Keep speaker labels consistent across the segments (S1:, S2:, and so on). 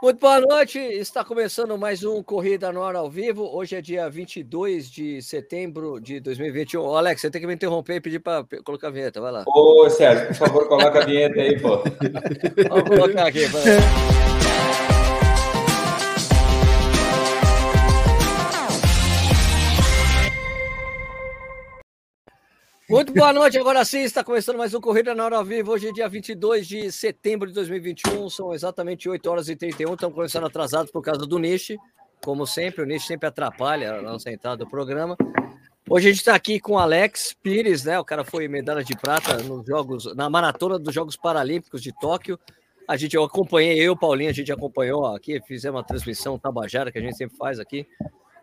S1: Muito boa noite, está começando mais um Corrida no Ar ao vivo. Hoje é dia 22 de setembro de 2021. Ô, Alex, você tem que me interromper e pedir para colocar a vinheta, vai lá.
S2: Ô, Sérgio, por favor, coloca a vinheta aí, pô.
S1: Vamos colocar aqui. Muito boa noite, agora sim, está começando mais um Corrida na Hora ao Vivo. Hoje é dia 22 de setembro de 2021, são exatamente 8 horas e 31. Estamos começando atrasados por causa do Niche, como sempre, o Niche sempre atrapalha a nossa entrada do programa. Hoje a gente está aqui com o Alex Pires, né? O cara foi medalha de prata nos Jogos, na maratona dos Jogos Paralímpicos de Tóquio. A gente, eu acompanhei, eu, Paulinho, a gente acompanhou aqui, fizemos uma transmissão tabajara que a gente sempre faz aqui.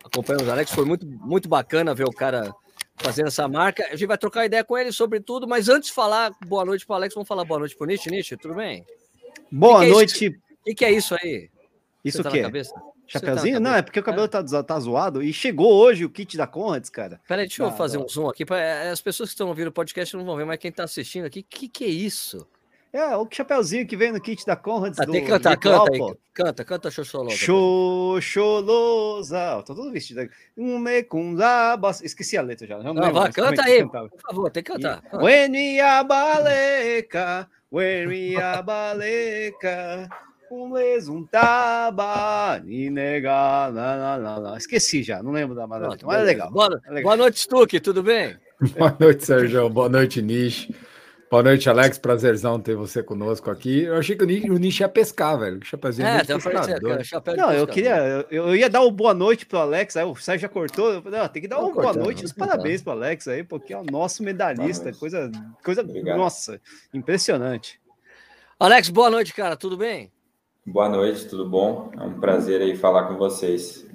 S1: Acompanhamos o Alex, foi muito, muito bacana ver o cara fazendo essa marca. A gente vai trocar ideia com ele sobre tudo, mas antes de falar boa noite para o Alex, vamos falar boa noite para o Nietzsche. Nietzsche, tudo bem?
S3: Boa que que é noite.
S1: O que, que, é isso aí?
S3: Isso o quê? Tá Chapeuzinho? Tá Não, é porque o cabelo é? tá, tá zoado e chegou hoje o kit da Conrads, cara.
S1: Peraí, deixa eu fazer um zoom aqui. Pra, é, as pessoas que estão ouvindo o podcast não vão ver, mas quem tá assistindo aqui, o que, que é isso?
S3: É, o chapeuzinho que vem no kit da Conrads.
S1: Ah, do, tem que cantar, canta aí. Canta, canta Xoxolosa.
S3: Xoxolosa. Tô todo vestido. Um com Esqueci a letra já.
S1: Não, não vai, canta aí, por favor, tem que cantar.
S3: When we abaleca, when we abaleca, um lesuntaba, nega, lá, lá, lá. Esqueci já, não lembro da maneira. Mas é legal.
S1: Boa,
S3: é legal.
S1: boa noite, Stuck, tudo bem?
S4: Boa noite, Sérgio. Boa noite, Nish. Boa noite, Alex. Prazerzão ter você conosco aqui. Eu achei que o Nish ia pescar, velho. Que chapéuzinho é,
S3: tem cara, chapéu Não, eu queria. Eu, eu, ia dar uma boa noite pro Alex, aí o Sérgio já cortou. Não, tem que dar uma boa noite e os parabéns pro Alex aí, porque é o nosso medalhista. Coisa, coisa nossa, impressionante.
S1: Alex, boa noite, cara. Tudo bem?
S2: Boa noite, tudo bom? É um prazer aí falar com vocês.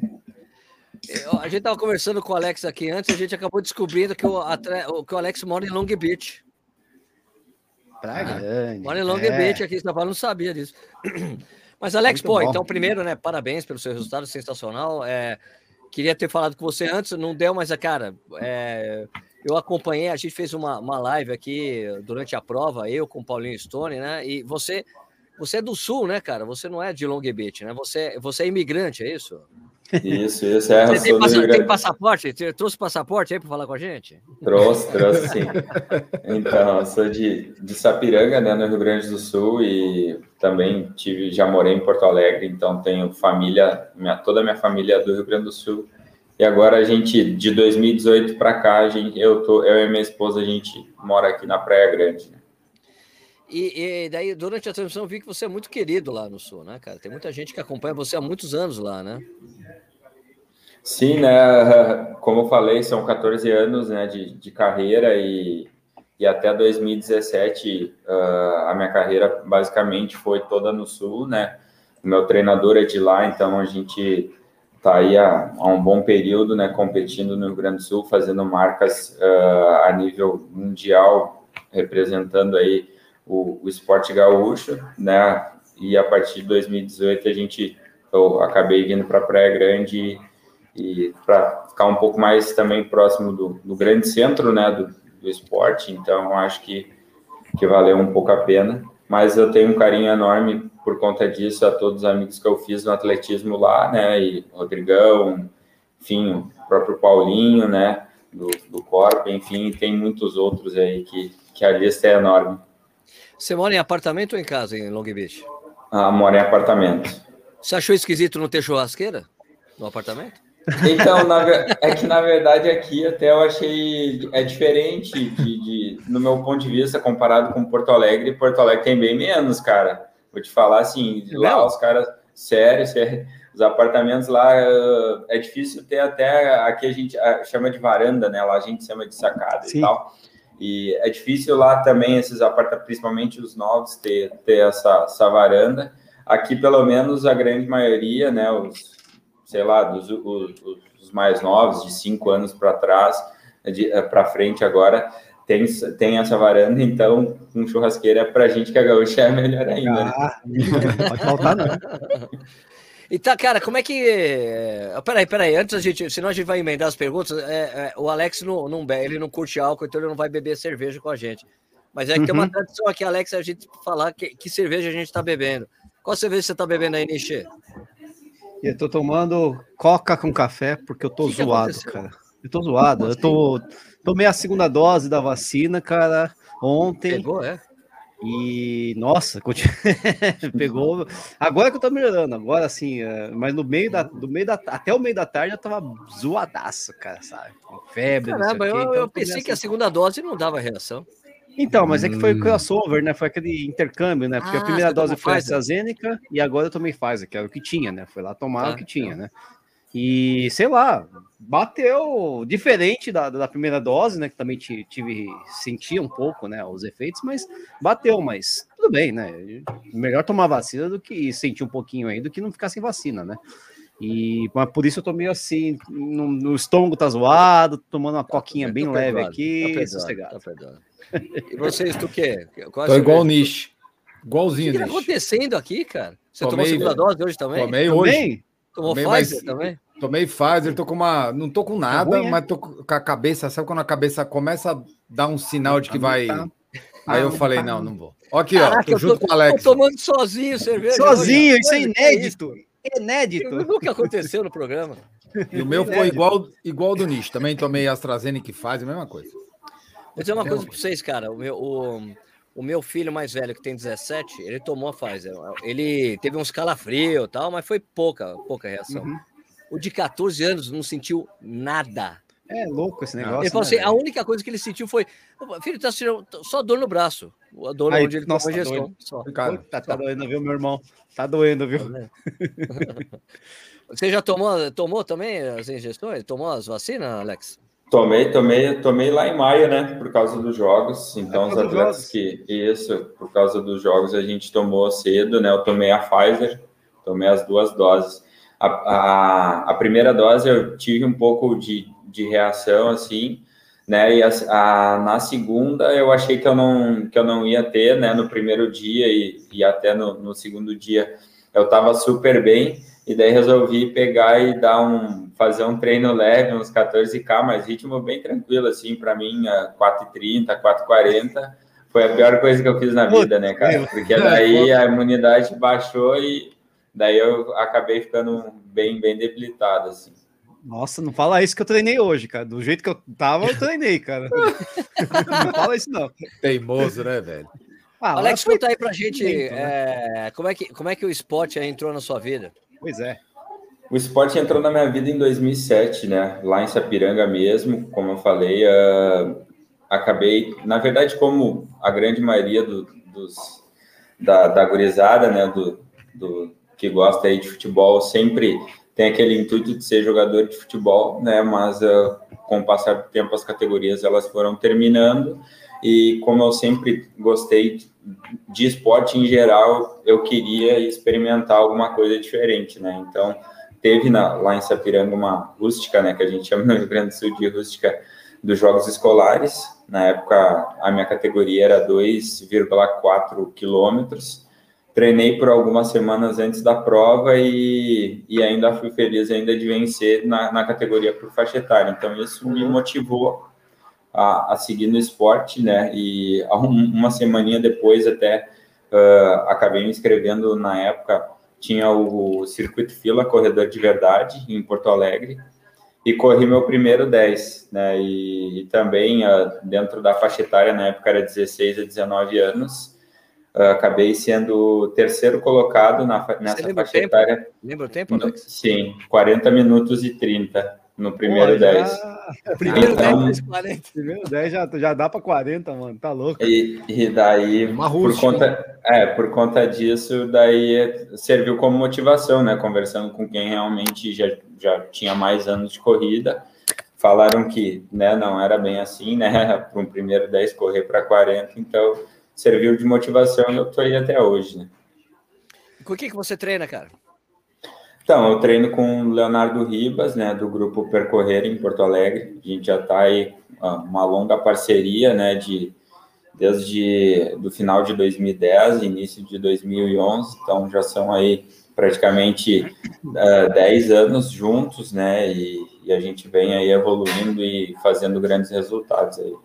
S1: A gente estava conversando com o Alex aqui antes, a gente acabou descobrindo que o, que o Alex mora em Long Beach.
S3: Praia ah, Grande.
S1: Mora em Long é. Beach aqui, São Paulo, não sabia disso. Mas, Alex, Muito pô, bom. então, primeiro, né, parabéns pelo seu resultado sensacional. É, queria ter falado com você antes, não deu, mas, cara, é, eu acompanhei, a gente fez uma, uma live aqui durante a prova, eu com o Paulinho Stone, né, e você, você é do Sul, né, cara? Você não é de Long Beach, né? Você, você é imigrante, é isso?
S2: Isso, isso. É,
S1: Você tem, passa, tem, passaporte? Você trouxe passaporte aí para falar com a gente?
S2: Trouxe, trouxe sim. Então, eu sou de, de Sapiranga, né, no Rio Grande do Sul, e também tive, já morei em Porto Alegre, então tenho família, minha, toda a minha família é do Rio Grande do Sul. E agora a gente, de 2018 para cá, gente, eu, tô, eu e minha esposa, a gente mora aqui na Praia Grande. Né?
S1: E, e, daí, durante a transmissão, vi que você é muito querido lá no Sul, né, cara? Tem muita gente que acompanha você há muitos anos lá, né?
S2: Sim, né? Como eu falei, são 14 anos né, de, de carreira e, e até 2017 uh, ah, a minha carreira basicamente foi toda no Sul, né? Meu treinador é de lá, então a gente está aí há, há, um bom período, né? Competindo no Rio Grande do Sul, fazendo marcas uh, a nível mundial, representando aí o, o esporte gaúcho, né? E a partir de 2018 a gente eu acabei vindo para Praia Grande e para ficar um pouco mais também próximo do, do grande centro, né, do, do esporte, então acho que, que valeu um pouco a pena, mas eu tenho um carinho enorme por conta disso a todos os amigos que eu fiz no atletismo lá, né, e Rodrigão, enfim, o próprio Paulinho, né, do, do Corpo, enfim, tem muitos outros aí que, que a lista é enorme.
S1: Você mora em apartamento ou em casa em Long Beach?
S2: Ah, moro em apartamento.
S1: Você achou esquisito não ter churrasqueira no apartamento?
S2: Então, na, é que na verdade aqui até eu achei é diferente de, de, no meu ponto de vista comparado com Porto Alegre. Porto Alegre tem bem menos, cara. Vou te falar assim, lá os caras, sério, sério, os apartamentos lá é difícil ter até aqui a gente chama de varanda, né? Lá a gente chama de sacada Sim. e tal. E é difícil lá também esses apartamentos, principalmente os novos, ter, ter essa, essa varanda. Aqui, pelo menos, a grande maioria, né? Os, sei lá, dos os, os mais novos, de cinco anos para trás, eh, para frente agora, tem, tem essa varanda, então um churrasqueira para a gente que a gaúcha é melhor ainda. Né? Ah, pode faltar,
S1: não. E tá, cara, como é que. Eh, peraí, peraí, antes a gente. Senão a gente vai emendar as perguntas. É, é, o Alex não, não bebe, ele não curte álcool, então ele não vai beber cerveja com a gente. Mas é que uhum. tem uma uhum. tradição aqui, Alex, a gente falar que, que cerveja a gente está bebendo. Qual cerveja você tá bebendo aí, Nishi?
S3: Eu tô tomando coca com café porque eu tô que zoado, que cara. Eu tô zoado. Eu tô tomei a segunda dose da vacina, cara, ontem. Pegou, é? E nossa, pegou. Agora que eu tô melhorando, agora sim, é, mas no meio da, do meio da até o meio da tarde eu tava zoadaço, cara, sabe? Com febre.
S1: Caramba, eu, então, eu pensei que a segunda dose não dava reação.
S3: Então, mas é que foi o hum. crossover, né? Foi aquele intercâmbio, né? Porque ah, a primeira dose foi Pfizer. AstraZeneca e agora eu tomei Pfizer, que era o que tinha, né? Foi lá tomar ah, o que tinha, né? E sei lá, bateu diferente da, da primeira dose, né? Que também tive, senti um pouco, né? Os efeitos, mas bateu, mas tudo bem, né? Melhor tomar vacina do que sentir um pouquinho aí do que não ficar sem vacina, né? E mas por isso eu tô meio assim, no, no estômago tá zoado, tomando uma tá, coquinha bem tá leve perdoado, aqui, tá perdoado, sossegado. Tá
S1: e vocês, tu quê?
S4: Qual tô igual o Nish. Igualzinho,
S1: O que, que tá acontecendo aqui, cara? Você tomei, tomou a segunda dose hoje também?
S4: Tomei hoje. Também?
S1: Tomou tomei, Pfizer também?
S4: Tomei Pfizer, tô com uma. Não tô com tá nada, ruim, é? mas tô com a cabeça. Sabe quando a cabeça começa a dar um sinal de que vai. Tá. Aí eu falei, não, não vou. Ó, aqui, ó, tô junto tô, com o Alex.
S1: Tô tomando sozinho cerveja.
S3: Sozinho, isso é inédito. Inédito.
S1: Nunca aconteceu no programa.
S4: E o meu foi igual, igual do Nicho. Também tomei AstraZeneca que faz a mesma coisa.
S1: Vou dizer uma coisa para vocês, cara. O meu, o, o, meu filho mais velho, que tem 17, ele tomou a Pfizer. Ele teve uns calafrios e tal, mas foi pouca, pouca reação. Uhum. O de 14 anos não sentiu nada.
S3: É louco esse negócio.
S1: Ele falou né, assim: a única coisa que ele sentiu foi. Filho, tá sentindo só dor no braço. A dor Aí, onde ele
S3: nossa, tomou tá injeção. Só. Cara, tá, tá doendo, viu, meu irmão? Tá doendo, viu? Tá
S1: Você já tomou, tomou também as injeções? Tomou as vacinas, Alex?
S2: Tomei, tomei, tomei lá em maio, né? Por causa dos jogos. Então, é os atletas que. Isso, por causa dos jogos, a gente tomou cedo, né? Eu tomei a Pfizer, tomei as duas doses. A, a, a primeira dose eu tive um pouco de, de reação, assim, né? E a, a, na segunda eu achei que eu não, que eu não ia ter, né? No primeiro dia e, e até no, no segundo dia eu estava super bem. E daí resolvi pegar e dar um fazer um treino leve, uns 14K, mas ritmo bem tranquilo, assim, para mim, 4,30, 4,40 foi a pior coisa que eu fiz na vida, né, cara? Porque daí a imunidade baixou e daí eu acabei ficando bem, bem debilitado, assim.
S3: Nossa, não fala isso que eu treinei hoje, cara. Do jeito que eu tava, eu treinei, cara. não fala isso, não.
S4: Teimoso, né, velho?
S1: Ah, Alex, conta aí pra gente né? é, como, é que, como é que o esporte entrou na sua vida?
S3: Pois é.
S2: O esporte entrou na minha vida em 2007, né? Lá em Sapiranga mesmo, como eu falei, uh, acabei, na verdade, como a grande maioria do, dos, da, da gurizada, né, do, do, que gosta aí de futebol, sempre tem aquele intuito de ser jogador de futebol, né? Mas uh, com o passar do tempo as categorias elas foram terminando e como eu sempre gostei de esporte em geral, eu queria experimentar alguma coisa diferente, né? Então teve na, lá em Sapiranga uma rústica, né, que a gente chama no Rio Grande do Sul de rústica dos Jogos Escolares. Na época, a minha categoria era 2,4 quilômetros. Treinei por algumas semanas antes da prova e, e ainda fui feliz ainda de vencer na, na categoria por faixa etária. Então, isso me uhum. motivou a, a seguir no esporte, né? E uma semaninha depois até uh, acabei me inscrevendo na época tinha o Circuito Fila, corredor de verdade, em Porto Alegre, e corri meu primeiro 10, né? E, e também uh, dentro da faixa etária, na época era 16 a 19 anos, uh, acabei sendo terceiro colocado na, nessa faixa etária.
S1: Lembra o tempo, Alex?
S2: Sim, 40 minutos e 30 no primeiro Pô, 10.
S3: Primeiro então, 10, 40. Primeiro 10 já, já dá para 40, mano, tá louco.
S2: E, e daí, por conta, é, por conta disso, daí serviu como motivação, né? Conversando com quem realmente já, já tinha mais anos de corrida, falaram que né, não era bem assim, né? Para um primeiro 10 correr para 40, então serviu de motivação e eu tô aí até hoje, né?
S1: Com o que, que você treina, cara?
S2: Então, eu treino com o Leonardo Ribas, né, do grupo Percorrer em Porto Alegre. A gente já está aí uma longa parceria, né, de desde do final de 2010, início de 2011. Então, já são aí praticamente uh, é, 10 anos juntos, né, e, e, a gente vem aí evoluindo e fazendo grandes resultados aí.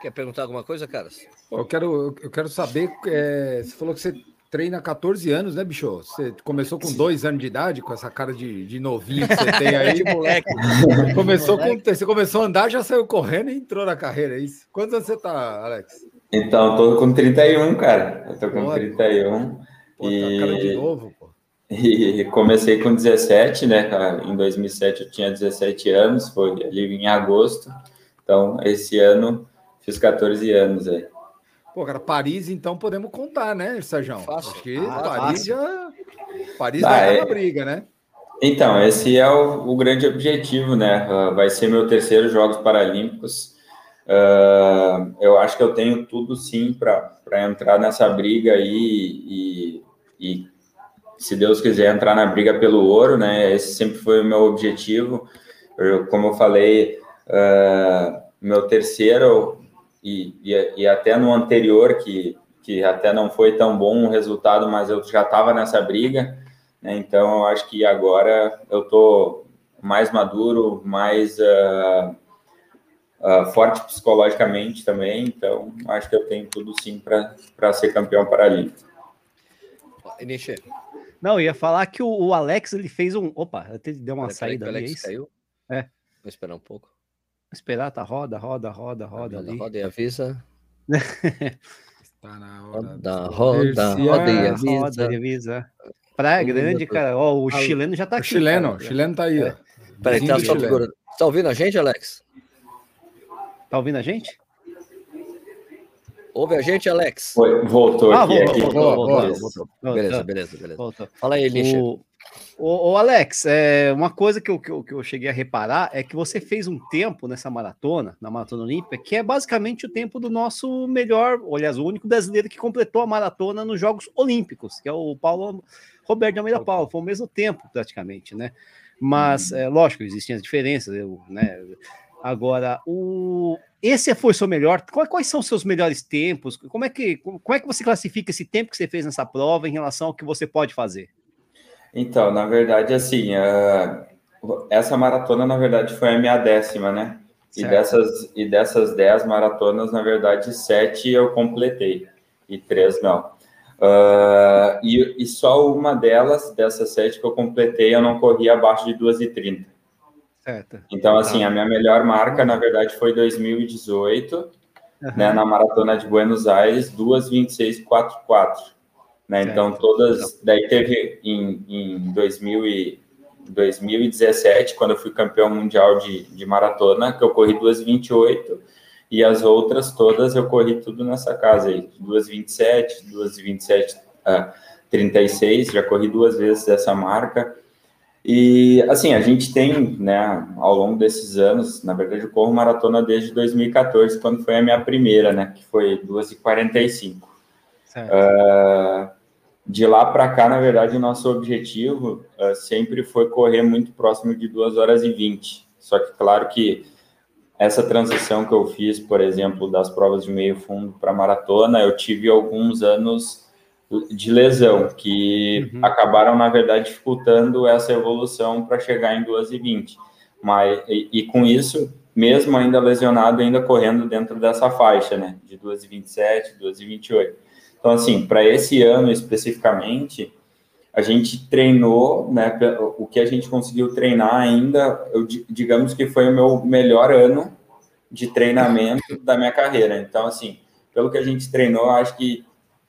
S1: Quer perguntar alguma coisa, Caras?
S4: Eu quero, eu quero saber, é, você falou que você treina há 14 anos, né, bicho? Você começou com dois anos de idade, com essa cara de, de novinho que você tem aí. moleque. começou com, você começou a andar, já saiu correndo e entrou na carreira, é isso? Quantos anos você tá, Alex?
S2: Então, tô com 31, cara. Eu tô com Pô, 31. Pô, e... Tá cara de novo, pô. E comecei com 17, né, cara? Em 2007 eu tinha 17 anos, foi ali em agosto. Então, esse ano fiz 14 anos aí.
S4: Pô, cara, Paris, então podemos contar, né, Sérgio? Fácil. Acho que ah, Paris fácil. já. Paris ah, vai é... na briga, né?
S2: Então, esse é o, o grande objetivo, né? Uh, vai ser meu terceiro Jogos Paralímpicos. Uh, eu acho que eu tenho tudo sim para entrar nessa briga aí e, e, se Deus quiser, entrar na briga pelo ouro, né? Esse sempre foi o meu objetivo. Eu, como eu falei, uh, meu terceiro e, e, e, até no anterior, que, que até não foi tão bom o resultado, mas eu já estava nessa briga, né? Então, eu acho que agora eu estou mais maduro, mais. Uh, uh, forte psicologicamente também, então acho que eu tenho tudo sim para ser campeão paralímpico.
S3: Iniche. Não, eu ia falar que o, o, Alex ele fez um. Opa, até deu uma saída.
S1: O Alex é caiu?
S3: É.
S1: Vou esperar um pouco.
S3: Vou esperar, tá? Roda, roda, roda, roda.
S1: Roda, roda e avisa.
S3: Está na hora. Roda, roda, roda e avisa. Roda e avisa. Praia Grande, cara. Ó, o chileno já tá o aqui.
S4: Chileno, cara. o chileno tá aí, é. ó.
S1: Peraí, tá só Tá ouvindo a gente, Alex?
S3: Tá ouvindo a gente?
S1: Ouve a gente, Alex?
S2: Foi, voltou ah, aqui.
S1: Voltou, aqui. Voltou, voltou, voltou, voltou. Beleza, beleza, beleza. Voltou. Fala aí, Lixa. O,
S3: o, o, Alex, é, uma coisa que eu, que, eu, que eu cheguei a reparar é que você fez um tempo nessa maratona, na Maratona Olímpica, que é basicamente o tempo do nosso melhor, aliás, o único brasileiro que completou a maratona nos Jogos Olímpicos, que é o Paulo Roberto de Almeida Paulo. Foi o mesmo tempo, praticamente, né? Mas, hum. é, lógico, existem as diferenças, eu, né? Agora, o esse foi o seu melhor. Quais são os seus melhores tempos? Como é que como é que você classifica esse tempo que você fez nessa prova em relação ao que você pode fazer?
S2: Então, na verdade, assim, uh, essa maratona, na verdade, foi a minha décima, né? E dessas, e dessas dez maratonas, na verdade, sete eu completei e três não. Uh, e, e só uma delas, dessas sete que eu completei, eu não corri abaixo de 2h30. Certo. Então, assim, tá. a minha melhor marca, na verdade, foi 2018, uhum. né, na Maratona de Buenos Aires, 2,26,44. Né? Então, todas. Daí teve em, em 2000 e, 2017, quando eu fui campeão mundial de, de maratona, que eu corri 2,28, e as outras todas eu corri tudo nessa casa aí, 2,27, 2,27, uh, 36, já corri duas vezes essa marca. E, assim, a gente tem, né, ao longo desses anos, na verdade, eu corro maratona desde 2014, quando foi a minha primeira, né, que foi 2h45. Uh, de lá para cá, na verdade, o nosso objetivo uh, sempre foi correr muito próximo de 2 horas e 20. Só que, claro que essa transição que eu fiz, por exemplo, das provas de meio fundo para maratona, eu tive alguns anos de lesão, que uhum. acabaram, na verdade, dificultando essa evolução para chegar em 2,20. Mas, e, e, com isso, mesmo ainda lesionado, ainda correndo dentro dessa faixa, né, de 2,27, 2,28. Então, assim, para esse ano especificamente, a gente treinou, né, o que a gente conseguiu treinar ainda, eu, digamos que foi o meu melhor ano de treinamento da minha carreira. Então, assim, pelo que a gente treinou, acho que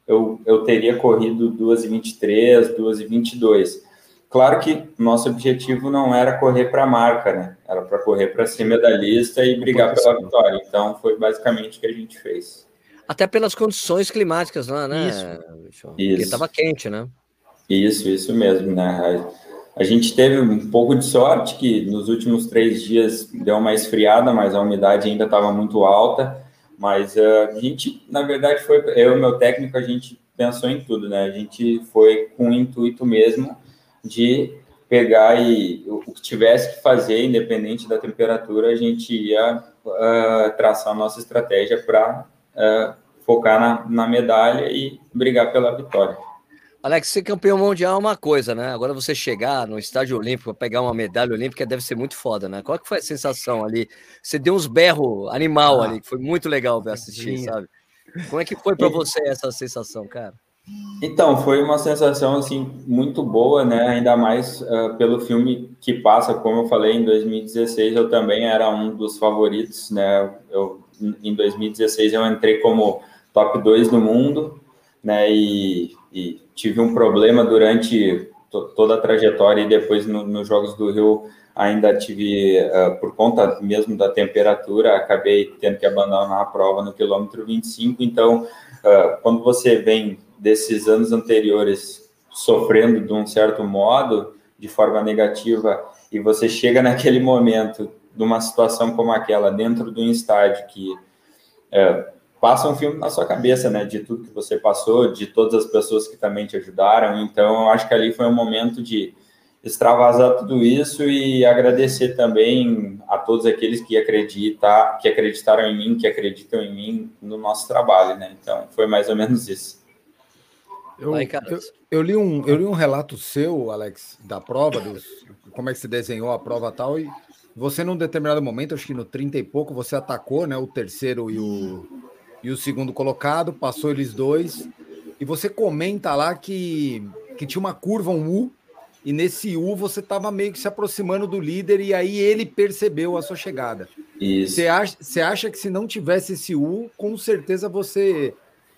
S2: eu, eu teria corrido 2,23, 2,22. Claro que nosso objetivo não era correr para a marca, né? Era para correr para ser medalhista e brigar pela vitória. Então, foi basicamente o que a gente fez.
S1: Até pelas condições climáticas lá, né? Isso. Porque estava quente, né?
S2: Isso, isso mesmo, né? A, a gente teve um pouco de sorte que nos últimos três dias deu uma esfriada, mas a umidade ainda estava muito alta. Mas uh, a gente, na verdade, foi eu e meu técnico, a gente pensou em tudo, né? A gente foi com o intuito mesmo de pegar e o que tivesse que fazer, independente da temperatura, a gente ia uh, traçar a nossa estratégia para ah, focar na, na medalha e brigar pela vitória.
S1: Alex, ser campeão mundial é uma coisa, né? Agora você chegar no estádio olímpico, pegar uma medalha olímpica deve ser muito foda, né? Qual que foi a sensação ali? Você deu uns berros animal ah, ali, que foi muito legal ver assistir, sabe? Como é que foi para você essa sensação, cara?
S2: Então, foi uma sensação assim muito boa, né? Ainda mais uh, pelo filme que passa, como eu falei, em 2016 eu também era um dos favoritos, né? Eu, em 2016 eu entrei como top 2 do mundo, né? E, e tive um problema durante toda a trajetória e depois nos no Jogos do Rio ainda tive, uh, por conta mesmo da temperatura, acabei tendo que abandonar a prova no quilômetro 25. Então, uh, quando você vem desses anos anteriores sofrendo de um certo modo, de forma negativa, e você chega naquele momento, de uma situação como aquela, dentro de um estádio que é, passa um filme na sua cabeça, né, de tudo que você passou, de todas as pessoas que também te ajudaram. Então, eu acho que ali foi um momento de extravasar tudo isso e agradecer também a todos aqueles que acreditar, que acreditaram em mim, que acreditam em mim no nosso trabalho, né? Então, foi mais ou menos isso.
S4: Eu, eu, eu, li um, eu li um relato seu, Alex, da prova, dos, como é que se desenhou a prova tal, e você, num determinado momento, acho que no 30 e pouco, você atacou né, o terceiro e o, e o segundo colocado, passou eles dois, e você comenta lá que, que tinha uma curva, um U, e nesse U você estava meio que se aproximando do líder, e aí ele percebeu a sua chegada. Você acha, você acha que se não tivesse esse U, com certeza você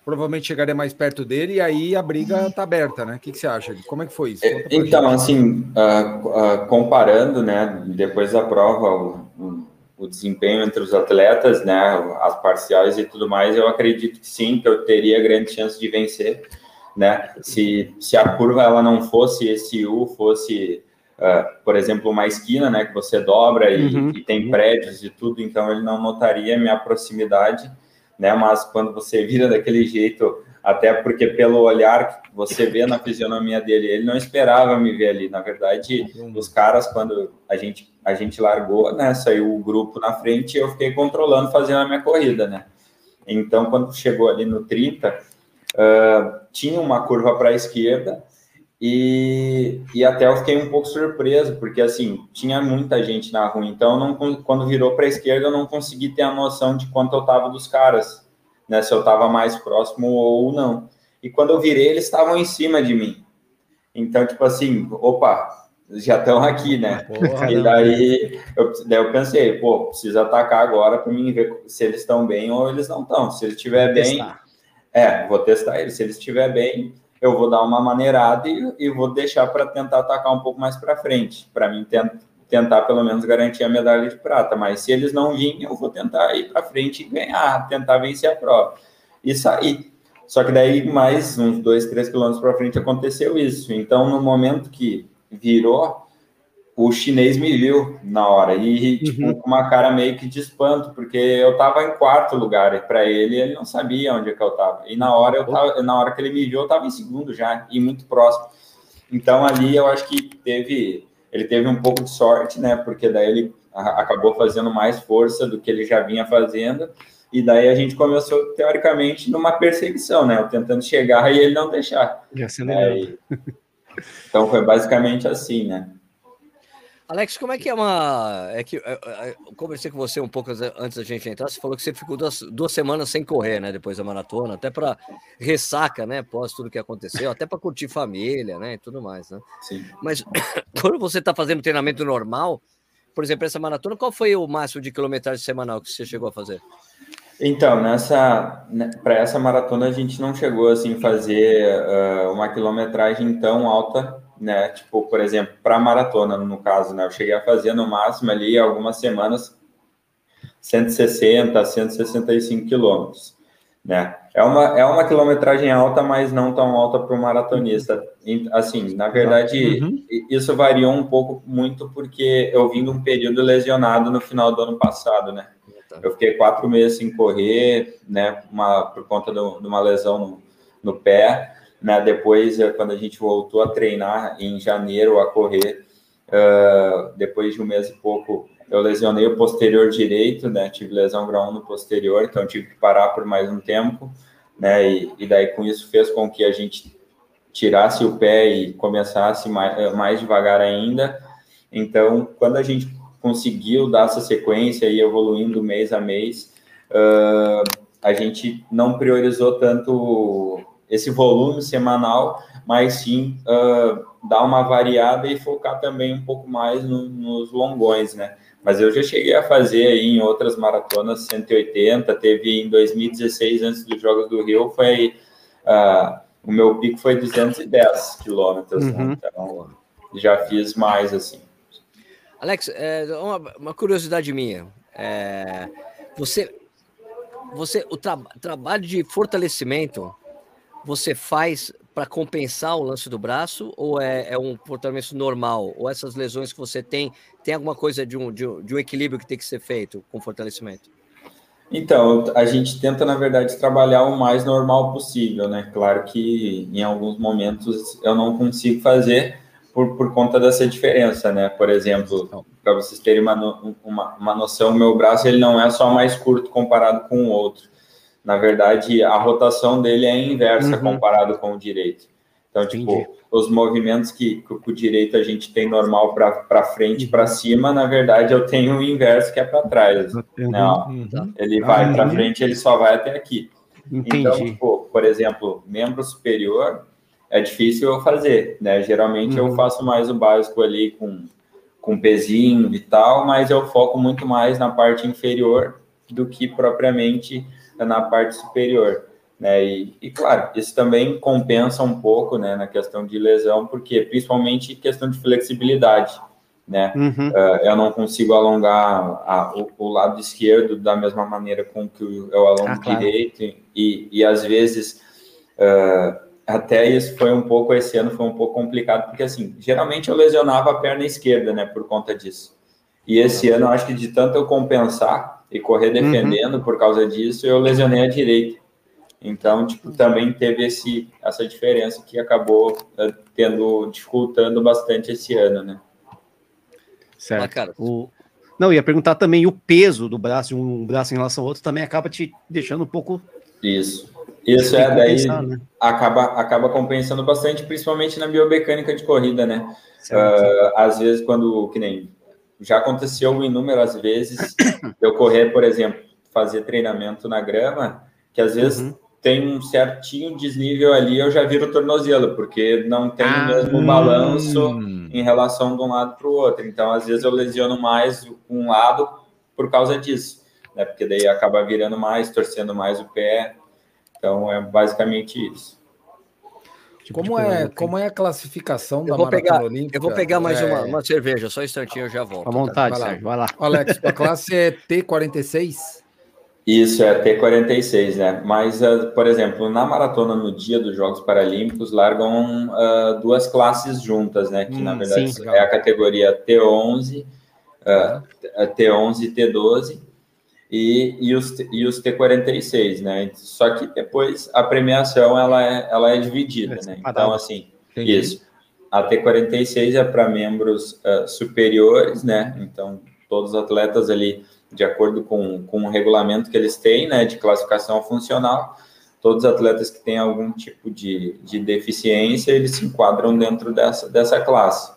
S4: provavelmente chegaria mais perto dele e aí a briga está aberta, né? O que, que, você acha? Como é que foi isso?
S2: É, então, assim, uh, uh, comparando, né, depois da prova, o, o, desempenho entre os atletas, né, as parciais e tudo mais, eu acredito que sim, que eu teria grande chance de vencer, né? Se, se a curva ela não fosse esse U, fosse Uh, por exemplo, uma esquina, né, que você dobra e, uhum. e, tem prédios e tudo, então ele não notaria minha proximidade né? Mas quando você vira daquele jeito, até porque pelo olhar que você vê na fisionomia dele, ele não esperava me ver ali. Na verdade, os caras, quando a gente, a gente largou, né? Saiu o grupo na frente, eu fiquei controlando, fazendo a minha corrida, né? Então, quando chegou ali no 30, uh, tinha uma curva para a esquerda e, e até eu fiquei um pouco surpreso, porque assim, tinha muita gente na rua, então não, quando virou para a esquerda eu não consegui ter a noção de quanto eu estava dos caras, né, se eu estava mais próximo ou não. E quando eu virei, eles estavam em cima de mim. Então, tipo assim, opa, já estão aqui, né? Porra, e daí eu, daí eu pensei, pô, preciso atacar agora para mim ver se eles estão bem ou eles não estão. Se ele estiver bem, é, vou testar eles. Se ele estiver bem, eu vou dar uma maneirada e, e vou deixar para tentar atacar um pouco mais para frente, para mim tentar, pelo menos garantir a medalha de prata. Mas se eles não virem, eu vou tentar ir para frente e ganhar, tentar vencer a prova e sair. Só que daí, mais uns dois, três quilômetros para frente, aconteceu isso. Então, no momento que virou, o chinês me viu na hora e tipo, uhum. com uma cara meio que de espanto, porque eu estava em quarto lugar para ele, ele não sabia onde é que eu estava. E na hora eu tava, na hora que ele me viu, eu estava em segundo já e muito próximo. Então ali eu acho que teve, ele teve um pouco de sorte, né? Porque daí ele acabou fazendo mais força do que ele já vinha fazendo. E daí a gente começou, teoricamente, numa perseguição, né? Eu tentando chegar e ele não deixar. E... Então foi basicamente assim, né?
S1: Alex, como é que é uma. É que é, é, eu conversei com você um pouco antes da gente entrar. Você falou que você ficou duas, duas semanas sem correr, né? Depois da maratona, até para ressaca, né? Após tudo que aconteceu, até para curtir família, né? E tudo mais, né? Sim. Mas quando você está fazendo treinamento normal, por exemplo, essa maratona, qual foi o máximo de quilometragem semanal que você chegou a fazer?
S2: Então, nessa, né, para essa maratona a gente não chegou assim fazer uh, uma quilometragem tão alta né? Tipo, por exemplo, para maratona, no caso, né? Eu cheguei a fazer no máximo ali algumas semanas 160, 165 quilômetros, né? É uma, é uma quilometragem alta, mas não tão alta para o maratonista. Assim, na verdade, uhum. isso variou um pouco muito porque eu vim de um período lesionado no final do ano passado, né? Eu fiquei quatro meses sem correr, né? Uma, por conta de uma lesão no, no pé. Né? Depois, eh, quando a gente voltou a treinar em janeiro, a correr, uh, depois de um mês e pouco, eu lesionei o posterior direito, né? Tive lesão grau 1 no posterior, então tive que parar por mais um tempo, né? E, e daí com isso fez com que a gente tirasse o pé e começasse mais, eh, mais devagar ainda. Então, quando a gente conseguiu dar essa sequência e evoluindo mês a mês, uh, a gente não priorizou tanto esse volume semanal, mas sim uh, dar uma variada e focar também um pouco mais no, nos longões, né? Mas eu já cheguei a fazer aí em outras maratonas 180, teve em 2016, antes dos Jogos do Rio, foi uh, o meu pico foi 210 quilômetros, né? uhum. né? então já fiz mais assim.
S1: Alex, é, uma, uma, curiosidade minha, é, você, você o tra trabalho de fortalecimento você faz para compensar o lance do braço ou é, é, um fortalecimento normal? Ou essas lesões que você tem, tem alguma coisa de um, de um, de um equilíbrio que tem que ser feito com fortalecimento?
S2: Então, a gente tenta, na verdade, trabalhar o mais normal possível, né? Claro que em alguns momentos eu não consigo fazer por, por conta dessa diferença, né? Por exemplo, para vocês terem uma, uma, uma noção, meu braço ele não é só mais curto comparado com o outro na verdade, a rotação dele é inversa uhum. comparado com o direito. Então, tipo, Entendi. os movimentos que, que, o direito a gente tem normal para frente e uhum. para cima, na verdade, eu tenho o inverso que é para trás. Uhum. Não, uhum. Ele vai para frente, ele só vai até aqui. Entendi. Então, tipo, por exemplo, membro superior é difícil eu fazer, né? Geralmente eu uhum. faço mais o básico ali com, com pezinho e tal, mas eu foco muito mais na parte inferior do que propriamente na parte superior. Né? E, e, claro, isso também compensa um pouco né, na questão de lesão, porque principalmente questão de flexibilidade. Né? Uhum. Uh, eu não consigo alongar a, o, o, lado esquerdo da mesma maneira com que eu alongo ah, claro. direito, e, e às vezes uh, até isso foi um pouco, esse ano foi um pouco complicado, porque assim, geralmente eu lesionava a perna esquerda, né, por conta disso. E esse ano, eu acho que de tanto eu compensar, e correr defendendo uhum. por causa disso, eu lesionei a direita. Então, tipo, também teve esse, essa diferença que acabou uh, tendo, dificultando bastante esse ano, né?
S3: Certo. Ah, cara. O... Não, ia perguntar também o peso do braço, de um braço em relação ao outro, também acaba te deixando um pouco.
S2: Isso. Isso é, daí né? acaba, acaba compensando bastante, principalmente na biomecânica de corrida, né? Uh, às vezes, quando, que nem já aconteceu inúmeras vezes eu correr, por exemplo, fazer treinamento na grama, que às vezes uhum. tem um certinho desnível ali, eu já viro o tornozelo, porque não tem ah, o mesmo hum. balanço em relação de um lado para o outro. Então, às vezes eu lesiono mais um lado por causa disso, né? Porque daí acaba virando mais, torcendo mais o pé. Então, é basicamente isso.
S4: Tipo como, é, como é a classificação
S1: eu da vou pegar, Olímpica? Eu vou pegar mais é... uma, uma, cerveja, só um instantinho eu já volto.
S3: À vontade, tá? Sérgio, vai lá.
S4: Alex, a classe é T46?
S2: Isso, é T46, né? Mas, uh, por exemplo, na maratona no dia dos Jogos Paralímpicos, largam uh, duas classes juntas, né? Que hum, na verdade sim, é a categoria T11, uh, T11 e T12 e, e, os, e os T46, né? Só que depois a premiação ela é, ela é dividida, é né? Então, assim, Entendi. isso. A T46 é para membros uh, superiores, né? Então, todos os atletas ali, de acordo com, com o regulamento que eles têm, né, de classificação funcional, todos os atletas que têm algum tipo de, de deficiência, eles se enquadram dentro dessa, dessa classe.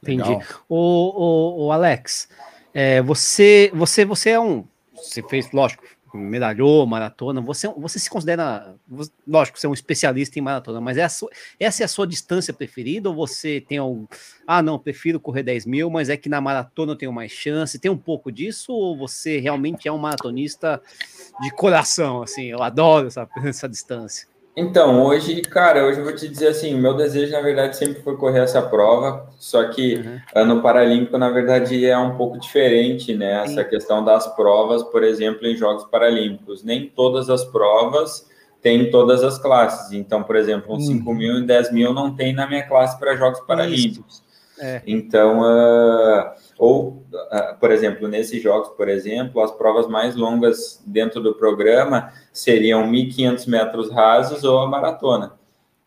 S3: Entendi. O, o, o Alex, é, você, você, você é um. Você fez, lógico, medalhou, maratona. Você, você se considera, lógico, você é um especialista em maratona, mas é sua, essa é a sua distância preferida? Ou você tem algum. Ah, não, prefiro correr 10 mil, mas é que na maratona eu tenho mais chance. Tem um pouco disso? Ou você realmente é um maratonista de coração? Assim, eu adoro essa, essa distância.
S2: Então, hoje, cara, hoje eu vou te dizer assim, o meu desejo, na verdade, sempre foi correr essa prova, só que uhum. no Paralímpico, na verdade, é um pouco diferente, né? Essa Sim. questão das provas, por exemplo, em Jogos Paralímpicos. Nem todas as provas têm todas as classes. Então, por exemplo, uns uhum. 5 mil e 10 mil não tem na minha classe para Jogos Paralímpicos. É. Então, uh, ou, uh, por exemplo, nesses jogos, por exemplo, as provas mais longas dentro do programa seriam 1.500 metros rasos ou a maratona,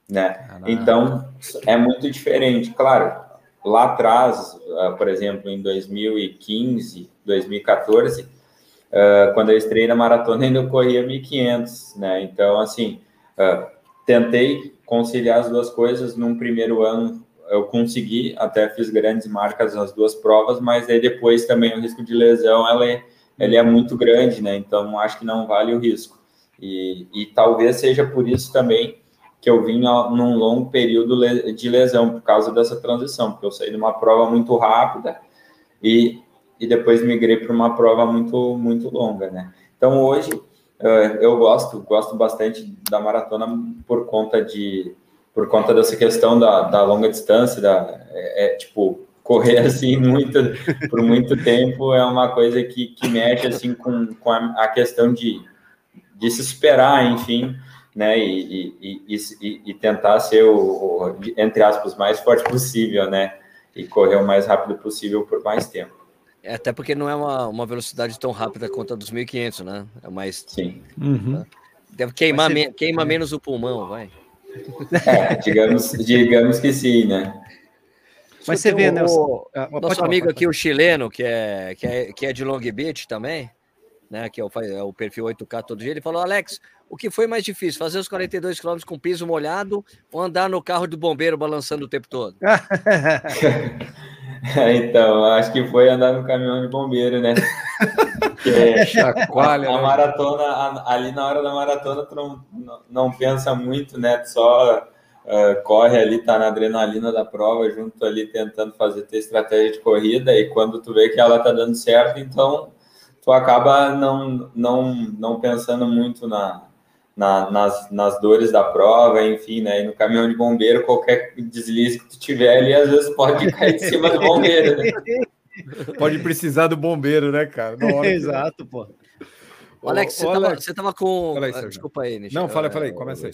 S2: né? Então, é muito diferente. Claro, lá atrás, uh, por exemplo, em 2015, 2014, uh, quando eu estreiei na maratona, ainda eu corria 1.500, né? Então, assim, tentei conciliar as duas coisas. Num primeiro ano, eu consegui, até fiz grandes marcas nas duas provas, mas aí depois também o risco de lesão ela é, ele é muito grande, né? Então acho que não vale o risco. E, e talvez seja por isso também que eu vim num longo período de lesão, por causa dessa transição, porque eu saí de uma prova muito rápida e, e depois migrei para uma prova muito, muito longa, né? Então, hoje, eu gosto, gosto bastante da maratona por conta de por conta dessa questão da, da longa distância, da, é, é, tipo, correr assim muito por muito tempo é uma coisa que, que mexe assim com, com a, a questão de, de se esperar, enfim, né, e, e, e, e tentar ser o, o, entre aspas, mais forte possível, né, e correr o mais rápido possível por mais tempo.
S1: É, até porque não é uma, uma velocidade tão rápida quanto a dos 1.500, né? É mais.
S2: Sim.
S1: Uhum. Deve queimar, me, queima menos o pulmão, vai.
S2: É, digamos, digamos que sim, né?
S1: Mas você vê, né? O, nosso amigo aqui, o chileno, que é, que, é, que é de Long Beach também, né? Que é o, é o perfil 8K todo dia, ele falou: Alex, o que foi mais difícil? Fazer os 42 km com piso molhado ou andar no carro do bombeiro balançando o tempo todo?
S2: então, acho que foi andar no caminhão de bombeiro, né? É, Chacoalha, a, né? maratona, a, ali na hora da maratona, tu não, não, não pensa muito, né? Tu só uh, corre ali, tá na adrenalina da prova, junto ali tentando fazer tua estratégia de corrida, e quando tu vê que ela tá dando certo, então tu acaba não, não, não pensando muito na, na, nas, nas dores da prova, enfim, né? E no caminhão de bombeiro, qualquer deslize que tu tiver ali, às vezes pode cair em cima do bombeiro, né?
S4: Pode precisar do bombeiro, né, cara?
S1: Exato, pô. Alex, você, tava, você tava com. Aí, ah, Desculpa aí,
S4: Nish. Não, fala, fala aí, começa aí.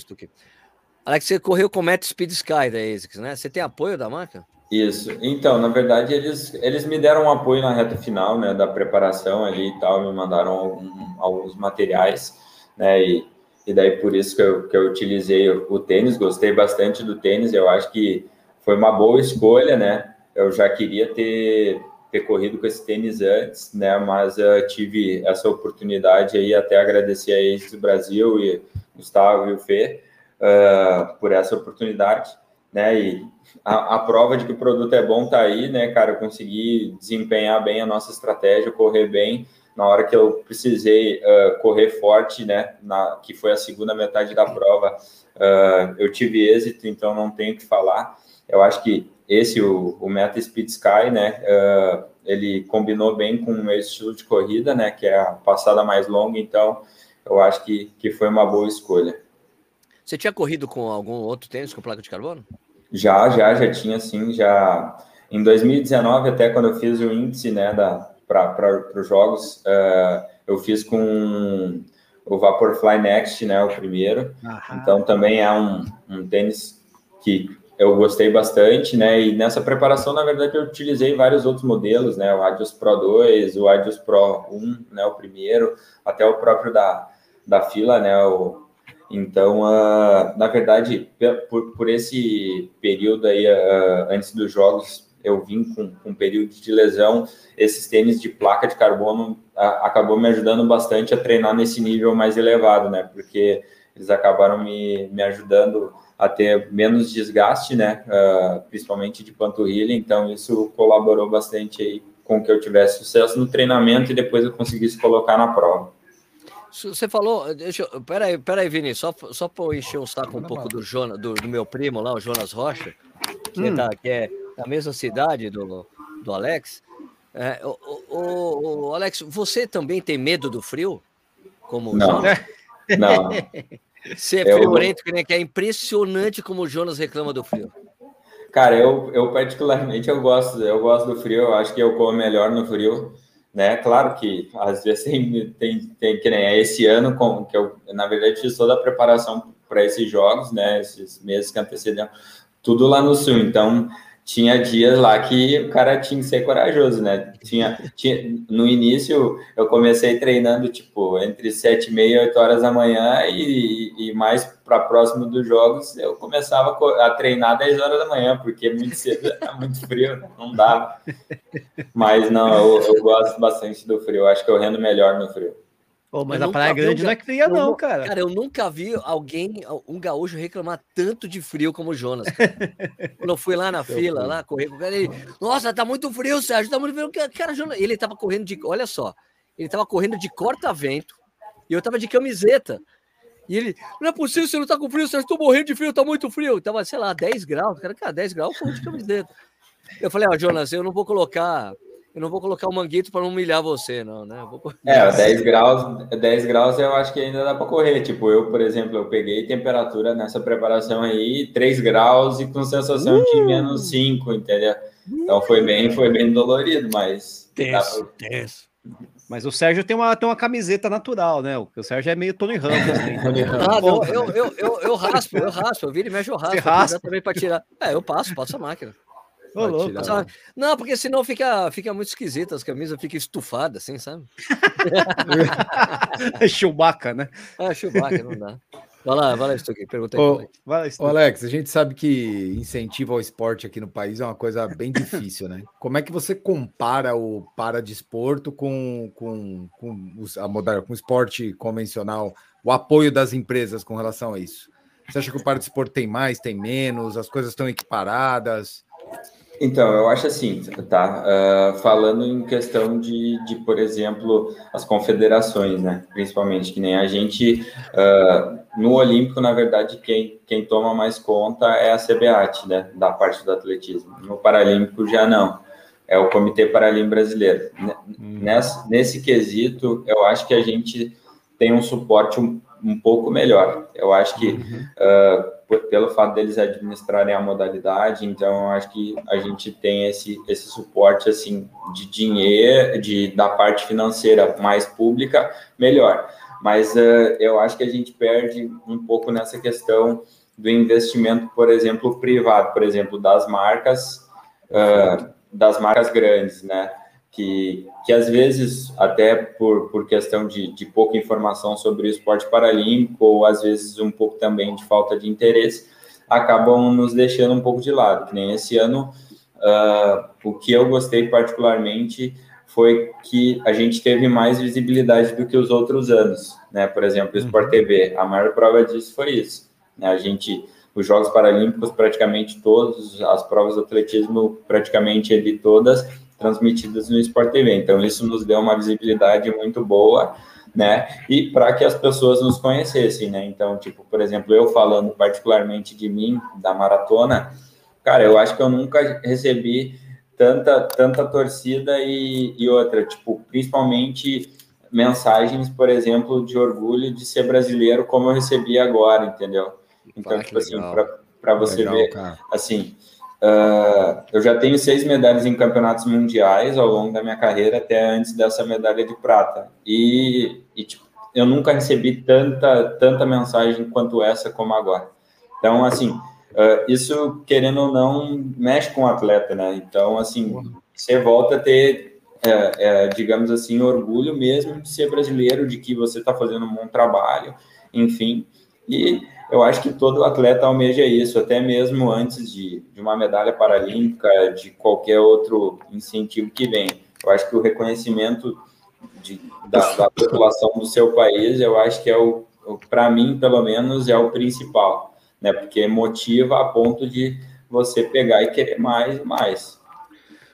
S1: Alex, você correu com o Met Speed Sky da ASICS, né? Você tem apoio da marca?
S2: Isso. Então, na verdade, eles, eles me deram um apoio na reta final, né, da preparação ali e tal, me mandaram algum, alguns materiais, né, e, e daí por isso que eu, que eu utilizei o, tênis, gostei bastante do tênis, eu acho que foi uma boa escolha, né, eu já queria ter, ter corrido com esse tênis antes, né, mas eu tive essa oportunidade aí, até agradecer a Ace Brasil e Gustavo e o Fê uh, por essa oportunidade, né, e a, a, prova de que o produto é bom tá aí, né, cara? Eu consegui desempenhar bem a nossa estratégia, correr bem na hora que eu precisei uh, correr forte, né? Na, que foi a segunda metade da prova, uh, eu tive êxito, então não tenho que falar. Eu acho que esse, o, o Meta Speed Sky, né? Uh, ele combinou bem com o meu estilo de corrida, né? Que é a passada mais longa, então eu acho que, que foi uma boa escolha.
S1: Você tinha corrido com algum outro tênis com placa de carbono?
S2: Já, já, já tinha sim, já em 2019 até quando eu fiz o índice, né, da para os jogos, uh, eu fiz com o Vaporfly Next, né, o primeiro. Aham. Então também é um, um tênis que eu gostei bastante, né? E nessa preparação, na verdade, eu utilizei vários outros modelos, né? O Adios Pro 2, o Adios Pro 1, né? O primeiro, até o próprio da, da fila, né? O, então, uh, na verdade, por, por esse período aí, uh, antes dos jogos, eu vim com, com um período de lesão, esses tênis de placa de carbono uh, acabou me ajudando bastante a treinar nesse nível mais elevado, né? Porque eles acabaram me, me ajudando a ter menos desgaste, né? principalmente de panturrilha, então isso colaborou bastante aí com que eu tivesse sucesso no treinamento e depois eu conseguisse colocar na prova.
S1: Você falou, deixa eu, peraí, peraí, Vini, só, só para encher o saco um pouco do, Jonas, do, do, meu primo lá, o Jonas Rocha, que, hum. da, que é da mesma cidade do, do Alex. É, o, o, o, Alex, você também tem medo do frio? Como
S2: Não. Jonas? Não.
S1: Você é friorento, eu... que é impressionante como o Jonas reclama do frio.
S2: Cara, eu, eu particularmente eu gosto, eu gosto do frio, eu acho que eu como melhor no frio né? Claro que às vezes tem, tem, tem que nem é esse ano, com, que eu, na verdade, fiz toda a preparação para esses jogos, né? Esses meses que antecederam, tudo lá no sul. Então, tinha dias lá que o cara tinha que ser corajoso, né? Tinha, tinha no início eu comecei treinando tipo entre sete e meia, oito horas da manhã e, e mais para próximo dos jogos eu começava a treinar 10 horas da manhã porque muito cedo era muito frio, não dava. Mas não, eu, eu gosto bastante do frio. Acho que eu rendo melhor no frio.
S1: Pô, mas eu a Praia Grande não é fria, não, cara. Cara, eu nunca vi alguém, um gaúcho, reclamar tanto de frio como o Jonas. Quando eu fui lá na fila, lá, correr com o cara, ele, nossa, tá muito frio, Sérgio, tá muito frio. Cara, Jonas, ele tava correndo de, olha só, ele tava correndo de corta-vento e eu tava de camiseta. E ele, não é possível, você não tá com frio, você estou morrendo de frio, tá muito frio. Tava, sei lá, 10 graus. Cara, cara 10 graus, com de camiseta. Eu falei, ó, oh, Jonas, eu não vou colocar eu não vou colocar o manguito para não humilhar você, não, né? Vou...
S2: É, 10 graus, 10 graus eu acho que ainda dá para correr. Tipo, eu, por exemplo, eu peguei temperatura nessa preparação aí, 3 graus e com sensação uh! de menos 5, entendeu? Então foi bem, foi bem dolorido, mas.
S3: Tenso, pra... tenso. Mas o Sérgio tem uma, tem uma camiseta natural, né? O Sérgio é meio Tony Ramos. Assim.
S1: Ah, eu, eu, eu, eu, eu raspo, eu raspo, eu viro e mexo o raspo. Você raspa? Também para tirar. É, eu passo, passo a máquina. Ô, louco. Não, porque senão fica, fica muito esquisito, as camisas ficam estufadas, assim, sabe?
S3: é Chewbacca, né?
S1: É, Chewbacca, não dá. Vai lá, vai lá, aqui. pergunta aí.
S4: Ô, vai lá, Ô, Alex, a gente sabe que incentivo ao esporte aqui no país é uma coisa bem difícil, né? Como é que você compara o paradesporto com, com, com, os, a modern, com o esporte convencional, o apoio das empresas com relação a isso? Você acha que o paradesporto tem mais, tem menos, as coisas estão equiparadas?
S2: Então, eu acho assim, tá? Uh, falando em questão de, de, por exemplo, as confederações, né? Principalmente, que nem a gente, uh, no Olímpico, na verdade, quem, quem toma mais conta é a CBAT, né? Da parte do atletismo. No Paralímpico já não. É o Comitê Paralímpico Brasileiro. Hum. Nesse, nesse quesito, eu acho que a gente tem um suporte um, um pouco melhor. Eu acho que. Uhum. Uh, pelo fato deles administrarem a modalidade, então acho que a gente tem esse, esse suporte assim de dinheiro, de da parte financeira mais pública, melhor. Mas uh, eu acho que a gente perde um pouco nessa questão do investimento, por exemplo, privado, por exemplo, das marcas, uh, das marcas grandes, né? Que, que às vezes, até por, por questão de, de pouca informação sobre o esporte paralímpico, ou às vezes um pouco também de falta de interesse, acabam nos deixando um pouco de lado. Que nem esse ano, uh, o que eu gostei particularmente foi que a gente teve mais visibilidade do que os outros anos, né? Por exemplo, o Sport uhum. TV, a maior prova disso foi isso. Né? A gente, os Jogos Paralímpicos, praticamente todos, as provas de atletismo, praticamente de todas, transmitidas no Sport TV. Então, isso nos deu uma visibilidade muito boa, né? E para que as pessoas nos conhecessem, né? Então, tipo, por exemplo, eu falando particularmente de mim, da maratona, cara, eu acho que eu nunca recebi tanta, tanta torcida e, e outra, tipo, principalmente mensagens, por exemplo, de orgulho de ser brasileiro, como eu recebi agora, entendeu? Então, tipo assim, para você legal, ver, cara. assim, Uh, eu já tenho seis medalhas em campeonatos mundiais ao longo da minha carreira, até antes dessa medalha de prata. E, e tipo, eu nunca recebi tanta, tanta mensagem quanto essa como agora. Então, assim, uh, isso, querendo ou não, mexe com o atleta, né? Então, assim, você volta a ter, é, é, digamos assim, orgulho mesmo de ser brasileiro, de que você está fazendo um bom trabalho, enfim. E eu acho que todo atleta almeja isso, até mesmo antes de, de uma medalha paralímpica, de qualquer outro incentivo que vem. Eu acho que o reconhecimento de, da, da, população do seu país, eu acho que é o, para mim, pelo menos, é o principal, né? Porque motiva a ponto de você pegar e querer mais e mais.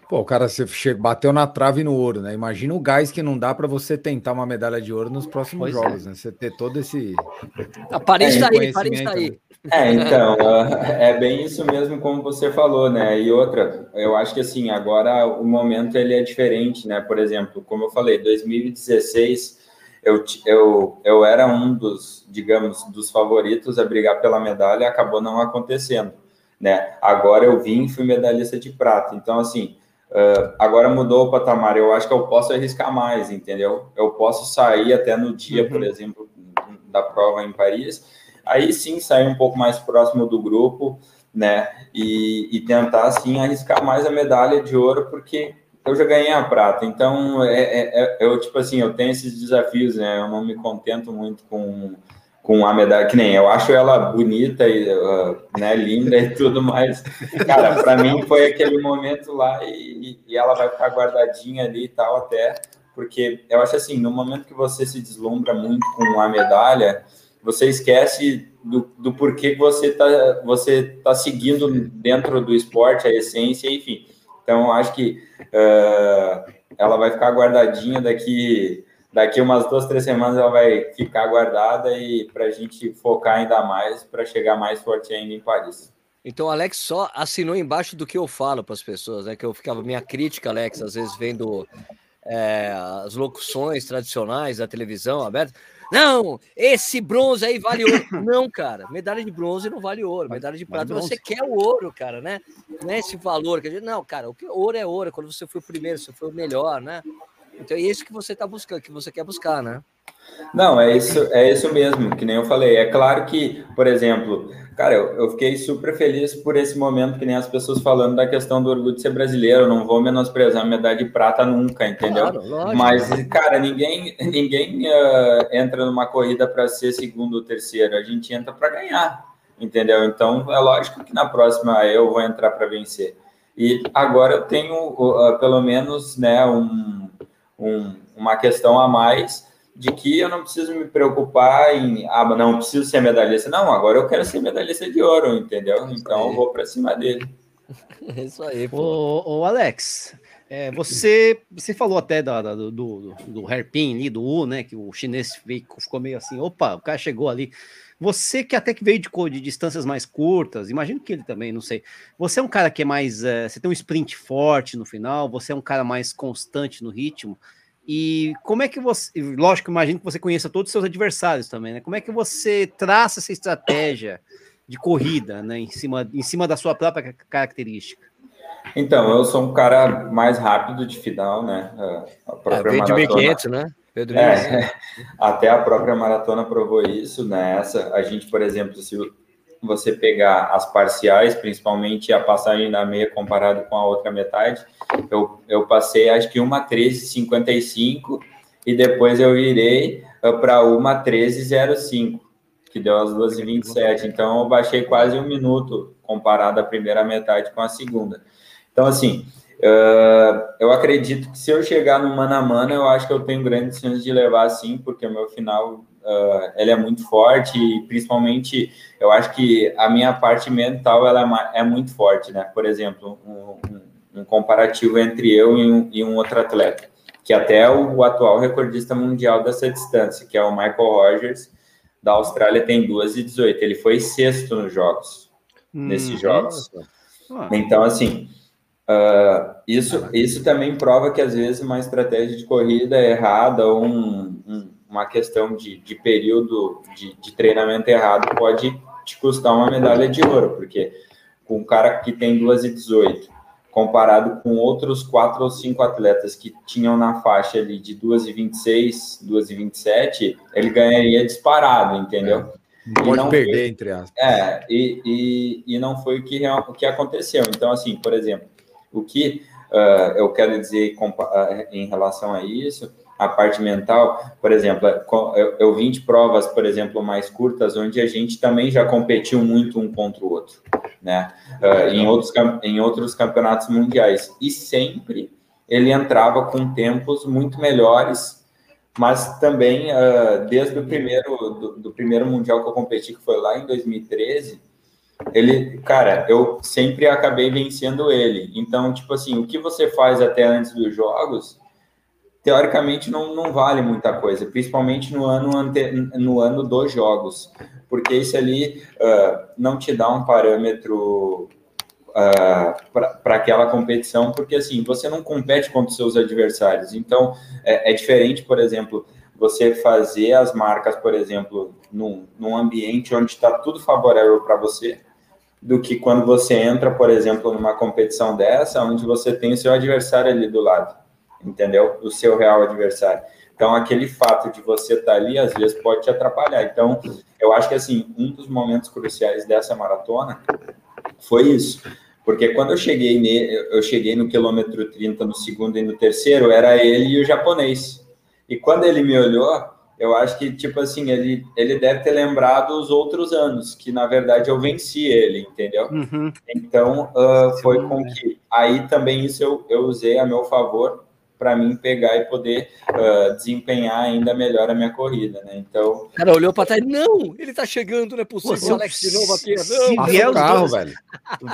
S4: Pô, o cara você bateu na trave no ouro, né? Imagina o gás que não dá para você tentar uma medalha de ouro nos próximos pois é. jogos, é. né? Você ter todo esse.
S1: A Paris está aí, Paris está aí.
S2: É, então, é bem isso mesmo como você falou, né? E outra, eu acho que assim, agora o momento ele é diferente, né? Por exemplo, como eu falei, 2016 eu, eu, eu era um dos, digamos, dos favoritos a brigar pela medalha, acabou não acontecendo, né? Agora eu vim e fui medalhista de prata. Então, assim, Uh, agora mudou o patamar. Eu acho que eu posso arriscar mais, entendeu? Eu posso sair até no dia, uhum. por exemplo, da prova em Paris. Aí sim sair um pouco mais próximo do grupo, né? E, e tentar assim arriscar mais a medalha de ouro, porque eu já ganhei a prata. Então é, é, é eu tipo assim, eu tenho esses desafios, né? Eu não me contento muito com com a medalha, que nem eu acho ela bonita e uh, né, linda e tudo mais. Cara, para mim foi aquele momento lá e, e, ela vai ficar guardadinha ali e tal até, porque eu acho assim, no momento que você se deslumbra muito com a medalha, você esquece do, do porquê que você tá, você tá seguindo dentro do esporte, a essência, enfim. Então, acho que uh, ela vai ficar guardadinha daqui daqui umas duas, três semanas ela vai ficar guardada e para a gente focar ainda mais para chegar mais forte ainda em Paris.
S1: Então, Alex só assinou embaixo do que eu falo para as pessoas, né? Que eu ficava minha crítica, Alex, às vezes vendo é, as locuções tradicionais da televisão aberta. Não, esse bronze aí vale ouro. Não, cara, medalha de bronze não vale ouro. Medalha de prata você quer o ouro, cara, né? Não é esse valor que a gente. Não, cara, o que ouro é ouro. Quando você foi o primeiro, você foi o melhor, né? Então é isso que você está buscando, que você quer buscar, né?
S2: Não, é isso, é isso mesmo, que nem eu falei. É claro que, por exemplo, cara, eu, eu, fiquei super feliz por esse momento, que nem as pessoas falando da questão do orgulho de ser brasileiro. Eu não vou menosprezar a medalha de prata nunca, entendeu? Claro, lógico, Mas, cara, ninguém, ninguém uh, entra numa corrida para ser segundo ou terceiro. A gente entra para ganhar, entendeu? Então, é lógico que na próxima eu vou entrar para vencer. E agora eu tenho, uh, pelo menos, né, um, um, uma questão a mais de que eu não preciso me preocupar em, ah, não preciso ser medalhista. Não, agora eu quero ser medalhista de ouro, entendeu? Então eu vou para cima dele.
S3: É isso aí, pô. Ô, ô Alex, é, você, você falou até da, da, do, do, do hairpin ali, do U, né? Que o chinês ficou meio assim, opa, o cara chegou ali. Você que até que veio de, de distâncias mais curtas, imagino que ele também, não sei. Você é um cara que é mais. É, você tem um sprint forte no final, você é um cara mais constante no ritmo. E como é que você, lógico, imagino que você conheça todos os seus adversários também, né? Como é que você traça essa estratégia de corrida, né, em cima, em cima da sua própria característica?
S2: Então, eu sou um cara mais rápido de final, né?
S1: A própria é, de 1500, né?
S2: Pedro é, até a própria maratona provou isso, né? Essa, a gente, por exemplo, se você pegar as parciais, principalmente a passagem da meia comparado com a outra metade, eu, eu passei acho que uma 13,55 e depois eu virei uh, para uma 13,05, que deu as 12,27. Então eu baixei quase um minuto comparado a primeira metade com a segunda. Então, assim, uh, eu acredito que se eu chegar no mano a mano, eu acho que eu tenho grandes chances de levar sim, porque o meu final uh, ele é muito forte e principalmente eu acho que a minha parte mental ela é, é muito forte, né? Por exemplo, um, um comparativo entre eu e um, e um, outro atleta, que até o, o, atual recordista mundial dessa distância, que é o Michael Rogers, da Austrália, tem 2 e 18. Ele foi sexto nos jogos, hum, nesses jogos. Então, assim, uh, isso, isso também prova que às vezes uma estratégia de corrida errada ou um, um uma questão de, de período de, de, treinamento errado pode te custar uma medalha de ouro, porque com um cara que tem 2 e 18, comparado com outros quatro ou cinco atletas que tinham na faixa ali de 2 e 26, 2 e 27, ele ganharia disparado, entendeu?
S4: É. Pode perder, foi, entre aspas.
S2: É, e, e, e não foi o que, o que aconteceu. Então, assim, por exemplo, o que uh, eu quero dizer em relação a isso a parte mental, por exemplo, eu, eu vim de provas, por exemplo, mais curtas, onde a gente também já competiu muito um contra o outro, né? Uh, em, outros, em outros campeonatos mundiais. E sempre ele entrava com tempos muito melhores, mas também, uh, desde o primeiro, do, do, primeiro mundial que eu competi, que foi lá em 2013, ele, cara, eu sempre acabei vencendo ele. Então, tipo assim, o que você faz até antes dos jogos teoricamente não, não vale muita coisa, principalmente no ano, ante, no ano dos jogos, porque isso ali uh, não te dá um parâmetro uh, para aquela competição, porque assim, você não compete contra os seus adversários. Então, é, é diferente, por exemplo, você fazer as marcas, por exemplo, num, num ambiente onde está tudo favorável para você, do que quando você entra, por exemplo, numa competição dessa, onde você tem o seu adversário ali do lado entendeu? O seu real adversário. Então, aquele fato de você estar tá ali, às vezes, pode te atrapalhar. Então, eu acho que, assim, um dos momentos cruciais dessa maratona foi isso. Porque quando eu cheguei, ne, eu cheguei no quilômetro 30, no segundo e no terceiro, era ele e o japonês. E quando ele me olhou, eu acho que, tipo assim, ele, ele deve ter lembrado os outros anos, que na verdade eu venci ele, entendeu? Uhum. Então, uh, foi com que. Aí também isso eu, eu usei a meu favor, para mim pegar e poder uh, desempenhar ainda melhor a minha corrida, né? Então.
S1: Cara, olhou para trás, não, ele tá chegando, não é possível. Pô, Alex de novo aqui.
S3: Não, vier o carro, velho.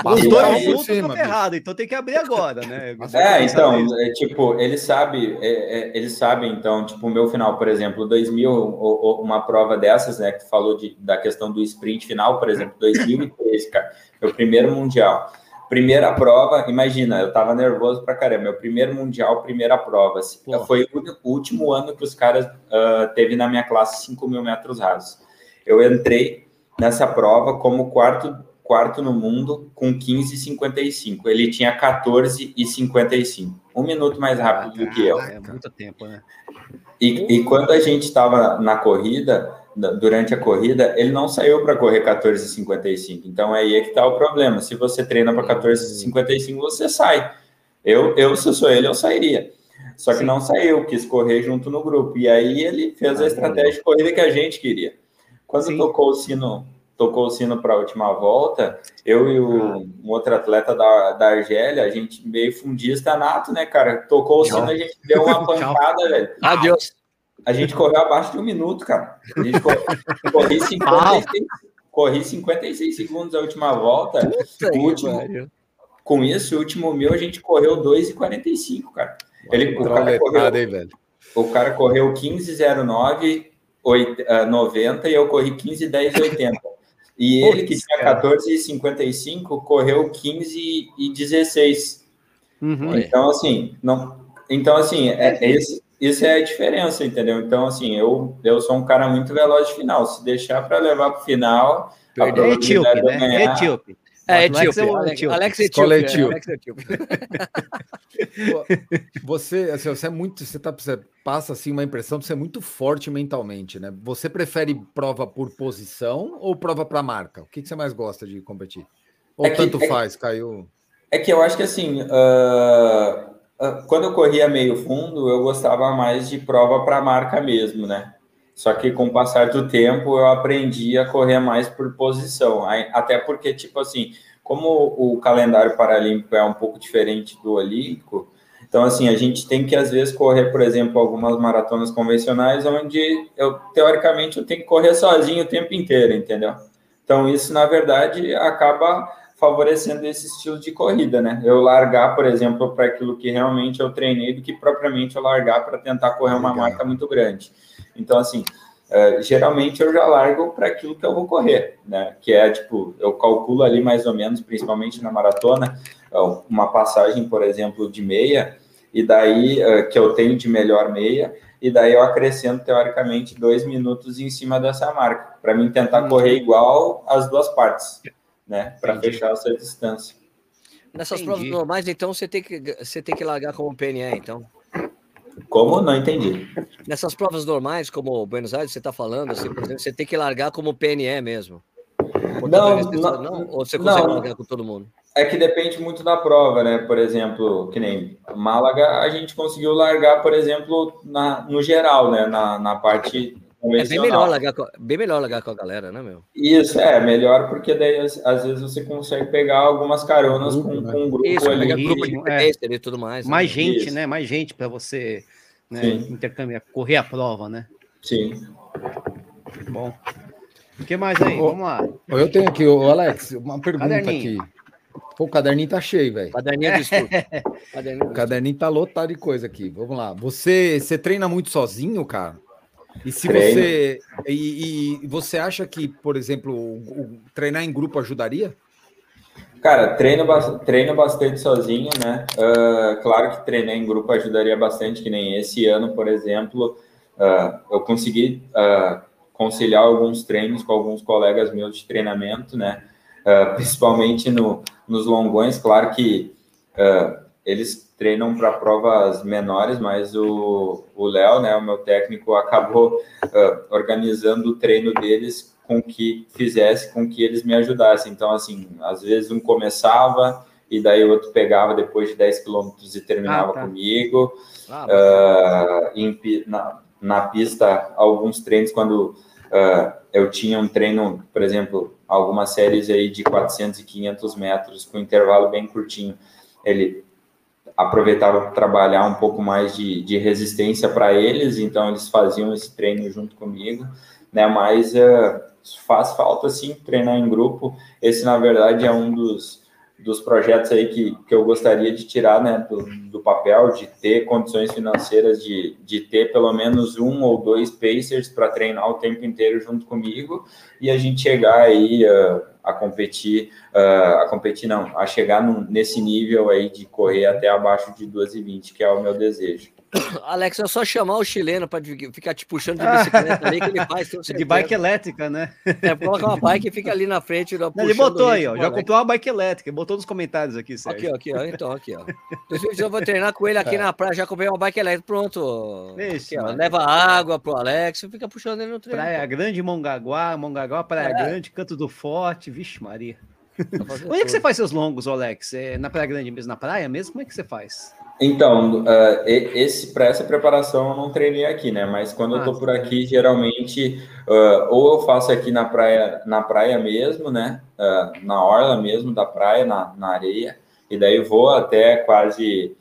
S3: Os dois juntos estão errado, então tem que abrir agora, né?
S2: É, então, é, tipo, ele sabe, é, é, ele sabe, então, tipo, o meu final, por exemplo, 2000, uma prova dessas, né, que falou de, da questão do sprint final, por exemplo, 2013, cara, meu primeiro mundial. Primeira prova, imagina, eu tava nervoso pra caramba. Meu primeiro mundial, primeira prova. Foi o último ano que os caras uh, teve na minha classe 5 mil metros rasos. Eu entrei nessa prova como quarto, quarto no mundo com 15,55. Ele tinha 14,55. Um minuto mais rápido ah, do que eu.
S3: É muito tempo, né?
S2: E, e quando a gente estava na corrida, durante a corrida, ele não saiu para correr 14,55. Então aí é que está o problema. Se você treina para 14,55, você sai. Eu, eu, se eu sou ele, eu sairia. Só que Sim. não saiu, quis correr junto no grupo. E aí ele fez a estratégia de corrida que a gente queria. Quando Sim. tocou o sino, tocou o sino para a última volta, eu e o, um outro atleta da, da Argélia, a gente meio fundista nato, né, cara? Tocou o sino, a gente deu uma pancada, velho.
S1: Adeus.
S2: A gente correu abaixo de um minuto, cara. A gente correu, corri, 56, corri 56 segundos a última volta. Puta último, aí, com isso, o último meu a gente correu 2,45, cara. Ele, o, cara correu, aí, velho. o cara correu 15,09, 90 e eu corri 15,10,80. E ele, que tinha 14,55, correu 15 e 16. Uhum. Então, assim, não, então, assim, é, é esse, isso é a diferença, entendeu? Então, assim, eu, eu sou um cara muito veloz de final. Se deixar para levar para o final,
S3: a é etíope, né? Ganhar... É etíope.
S1: É, etíope. Alex, Alex é etíope. Alex é etíope.
S4: você, assim, você é muito, você, tá, você passa assim uma impressão de ser muito forte mentalmente, né? Você prefere prova por posição ou prova para marca? O que, que você mais gosta de competir? Ou é que, tanto é faz, que, caiu?
S2: É que eu acho que assim, uh, quando eu corria meio fundo, eu gostava mais de prova para marca mesmo, né? Só que com o passar do tempo eu aprendi a correr mais por posição. Até porque, tipo assim, como o calendário paralímpico é um pouco diferente do olímpico, então assim, a gente tem que às vezes correr, por exemplo, algumas maratonas convencionais onde eu teoricamente eu tenho que correr sozinho o tempo inteiro, entendeu? Então isso na verdade acaba favorecendo esse estilo de corrida, né? Eu largar, por exemplo, para aquilo que realmente eu treinei, do que propriamente eu largar para tentar correr uma Legal. marca muito grande. Então, assim, uh, geralmente eu já largo para aquilo que eu vou correr, né? Que é tipo, eu calculo ali mais ou menos, principalmente na maratona, uma passagem, por exemplo, de meia, e daí uh, que eu tenho de melhor meia, e daí eu acrescento teoricamente dois minutos em cima dessa marca, para mim tentar uhum. correr igual as duas partes né? Para fechar essa distância.
S1: Nessas entendi. provas normais, então, você tem que, você tem que largar como PNE, então.
S2: Como? Não entendi.
S1: Nessas provas normais, como Buenos Aires, você está falando, assim, por exemplo, você tem que largar como PNE mesmo.
S2: Não, não, não,
S1: Ou você consegue não, largar com todo mundo?
S2: É que depende muito da prova, né? Por exemplo, que nem Málaga, a gente conseguiu largar, por exemplo, na, no geral, né? Na, na parte
S1: é bem melhor, largar com, bem melhor largar com a galera, né, meu?
S2: Isso, é, melhor porque daí às vezes você consegue pegar algumas caronas com, né? com um grupo Isso, ali.
S1: grupo de é, e tudo mais.
S3: Mais né? gente, Isso. né? Mais gente para você né, intercambiar, correr a prova, né?
S2: Sim.
S3: Bom. O que mais aí? Vamos lá.
S4: Eu tenho aqui, o Alex, uma pergunta aqui. Pô, o caderninho tá cheio, velho.
S1: Caderninho de estudo.
S4: caderninho o caderninho tá lotado de coisa aqui. Vamos lá. Você, você treina muito sozinho, cara? E se Treino. você e, e, você acha que, por exemplo, o, o, treinar em grupo ajudaria?
S2: Cara, treino, treino bastante sozinho, né? Uh, claro que treinar em grupo ajudaria bastante, que nem esse ano, por exemplo, uh, eu consegui uh, conciliar alguns treinos com alguns colegas meus de treinamento, né? principalmente no, nos longões, claro que eles treinam para provas menores, mas o Léo, né, o meu técnico, acabou uh, organizando o treino deles com que fizesse com que eles me ajudassem. Então, assim, às vezes um começava e daí o outro pegava depois de 10 quilômetros e terminava ah, tá. comigo. Ah, uh, em, na, na pista, alguns treinos, quando uh, eu tinha um treino, por exemplo, algumas séries aí de 400 e 500 metros com intervalo bem curtinho, ele aproveitava para trabalhar um pouco mais de, de resistência para eles, então eles faziam esse treino junto comigo, né? Mas uh, faz falta sim treinar em grupo. Esse, na verdade, é um dos, dos projetos aí que, que eu gostaria de tirar né, do, do papel, de ter condições financeiras, de, de ter pelo menos um ou dois Pacers para treinar o tempo inteiro junto comigo e a gente chegar aí uh, a competir, uh, a competir não, a chegar nesse nível aí de correr até abaixo de 2,20, que é o meu desejo.
S1: Alex, é só chamar o chileno para ficar te puxando de bicicleta ali que ele faz.
S3: De bike elétrica, né?
S1: É, coloca uma bike e fica ali na frente.
S3: Não, ele botou aí, ó. Já comprou uma bike elétrica, botou nos comentários aqui,
S1: Sérgio. Aqui, ó, aqui, ó. Então, aqui, ó. Eu vou treinar com ele aqui é. na praia, já comprei uma bike elétrica, pronto. Isso, aqui, leva água pro Alex e fica puxando ele no treino.
S3: Praia Grande, Mongaguá, Mongaguá, Praia é. Grande, Canto do Forte, vixe Maria. Onde é que você faz seus longos, Alex? É na Praia Grande mesmo, na praia mesmo? Como é que você faz?
S2: Então, uh, esse para essa preparação eu não treinei aqui, né? Mas quando ah, eu tô por aqui, geralmente uh, ou eu faço aqui na praia, na praia mesmo, né? Uh, na orla mesmo da praia, na, na areia, e daí vou até quase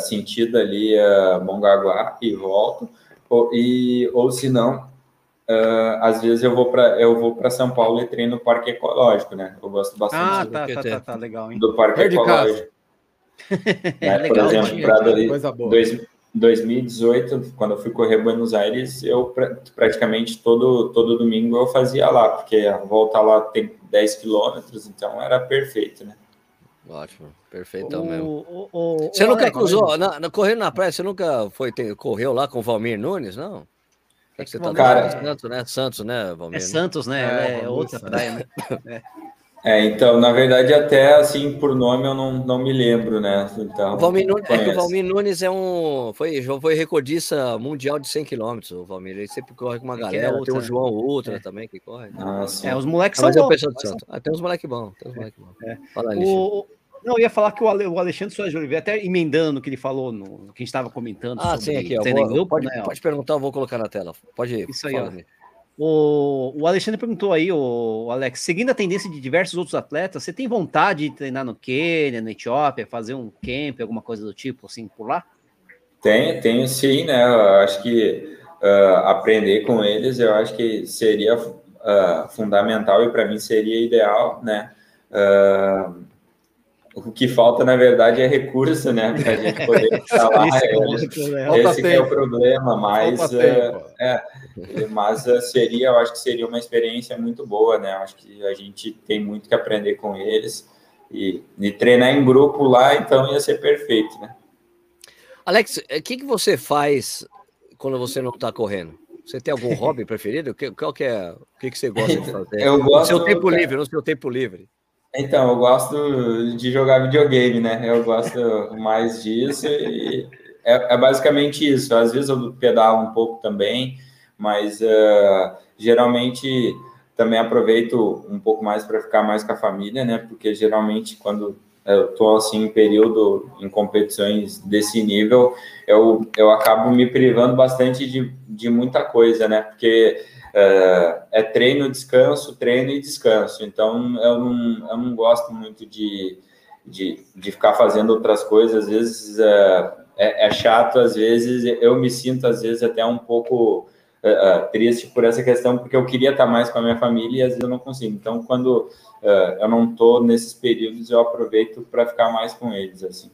S2: sentido ali uh, Mongaguá e volto. Ou, e ou se não, às vezes eu vou para eu vou para São Paulo e treino no Parque Ecológico, né? Eu gosto bastante
S3: ah, tá, tá, tá, tá, legal, hein?
S2: do Parque Ecológico. É, por legal, exemplo, para 2018, quando eu fui correr Buenos Aires, eu praticamente todo, todo domingo eu fazia lá, porque a volta lá tem 10 quilômetros, então era perfeito, né?
S1: Ótimo, perfeito o, mesmo. O, o, você nunca cruzou, na, na, correndo na praia, você nunca foi, ter, correu lá com o Valmir Nunes, não? É que você tá cara, Santos, né? Santos, né,
S3: Valmir? É Santos, né? É, é outra praia, né? É.
S2: É, então, na verdade, até assim, por nome eu não, não me lembro, né? Então,
S1: o Valmir Nunes, é que o Valmir Nunes é um. Foi, foi recordista mundial de 100 km, o Valmir. Ele sempre corre com uma é galera. É outra, tem o João Ultra é. também que corre.
S3: Ah, sim. É, os moleques ah, são
S1: bons. Ah, tem uns moleques bons. Tem uns moleques bons. É.
S3: Fala, o, não, eu ia falar que o, Ale, o Alexandre Soares de Oliveira, até emendando o que ele falou, no, no que a gente estava comentando.
S1: Ah, sim, aqui. Ó, vou, grupo, pode, né, pode perguntar, eu vou colocar na tela. Pode ir.
S3: Isso aí, ó. O, o Alexandre perguntou aí, o, Alex, seguindo a tendência de diversos outros atletas, você tem vontade de treinar no Quênia, na Etiópia, fazer um camp, alguma coisa do tipo, assim, por lá?
S2: Tenho, tenho sim, né? Eu acho que uh, aprender com eles, eu acho que seria uh, fundamental e para mim seria ideal, né? Uh, o que falta, na verdade, é recurso, né? Para a gente poder falar. é, esse é o problema, mas, uh, é, mas uh, seria, eu acho que seria uma experiência muito boa, né? Eu acho que a gente tem muito que aprender com eles e, e treinar em grupo lá, então ia ser perfeito, né?
S1: Alex, o que, que você faz quando você não está correndo? Você tem algum hobby preferido? Qual que é? O que, que você gosta de fazer?
S2: Eu gosto,
S1: no seu tempo livre, no seu tempo livre.
S2: Então, eu gosto de jogar videogame, né? Eu gosto mais disso e é, é basicamente isso. Às vezes eu pedalo um pouco também, mas uh, geralmente também aproveito um pouco mais para ficar mais com a família, né? Porque geralmente quando eu estou assim em período em competições desse nível, eu, eu acabo me privando bastante de, de muita coisa, né? Porque é, é, treino, descanso, treino e descanso. Então, eu não, eu não gosto muito de, de, de ficar fazendo outras coisas. Às vezes é, é, é chato, às vezes eu me sinto, às vezes, até um pouco é, triste por essa questão, porque eu queria estar mais com a minha família e às vezes eu não consigo. Então, quando eu não estou nesses períodos, eu aproveito para ficar mais com eles. assim.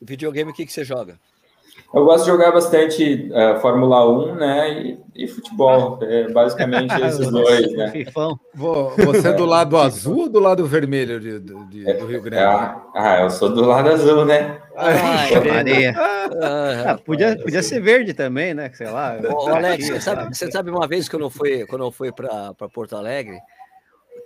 S1: Videogame, o que, que você joga?
S2: Eu gosto de jogar bastante uh, Fórmula 1, né? E, e futebol. É basicamente esses dois, né?
S4: Você é do lado azul ou do lado vermelho de, de, de do Rio Grande?
S2: É, ah, eu sou do lado azul, né?
S3: Ai, Maria. Ah, podia, podia ser verde também, né? Sei lá.
S1: Ô, Alex, você sabe, você sabe uma vez que eu não fui, quando eu fui para Porto Alegre,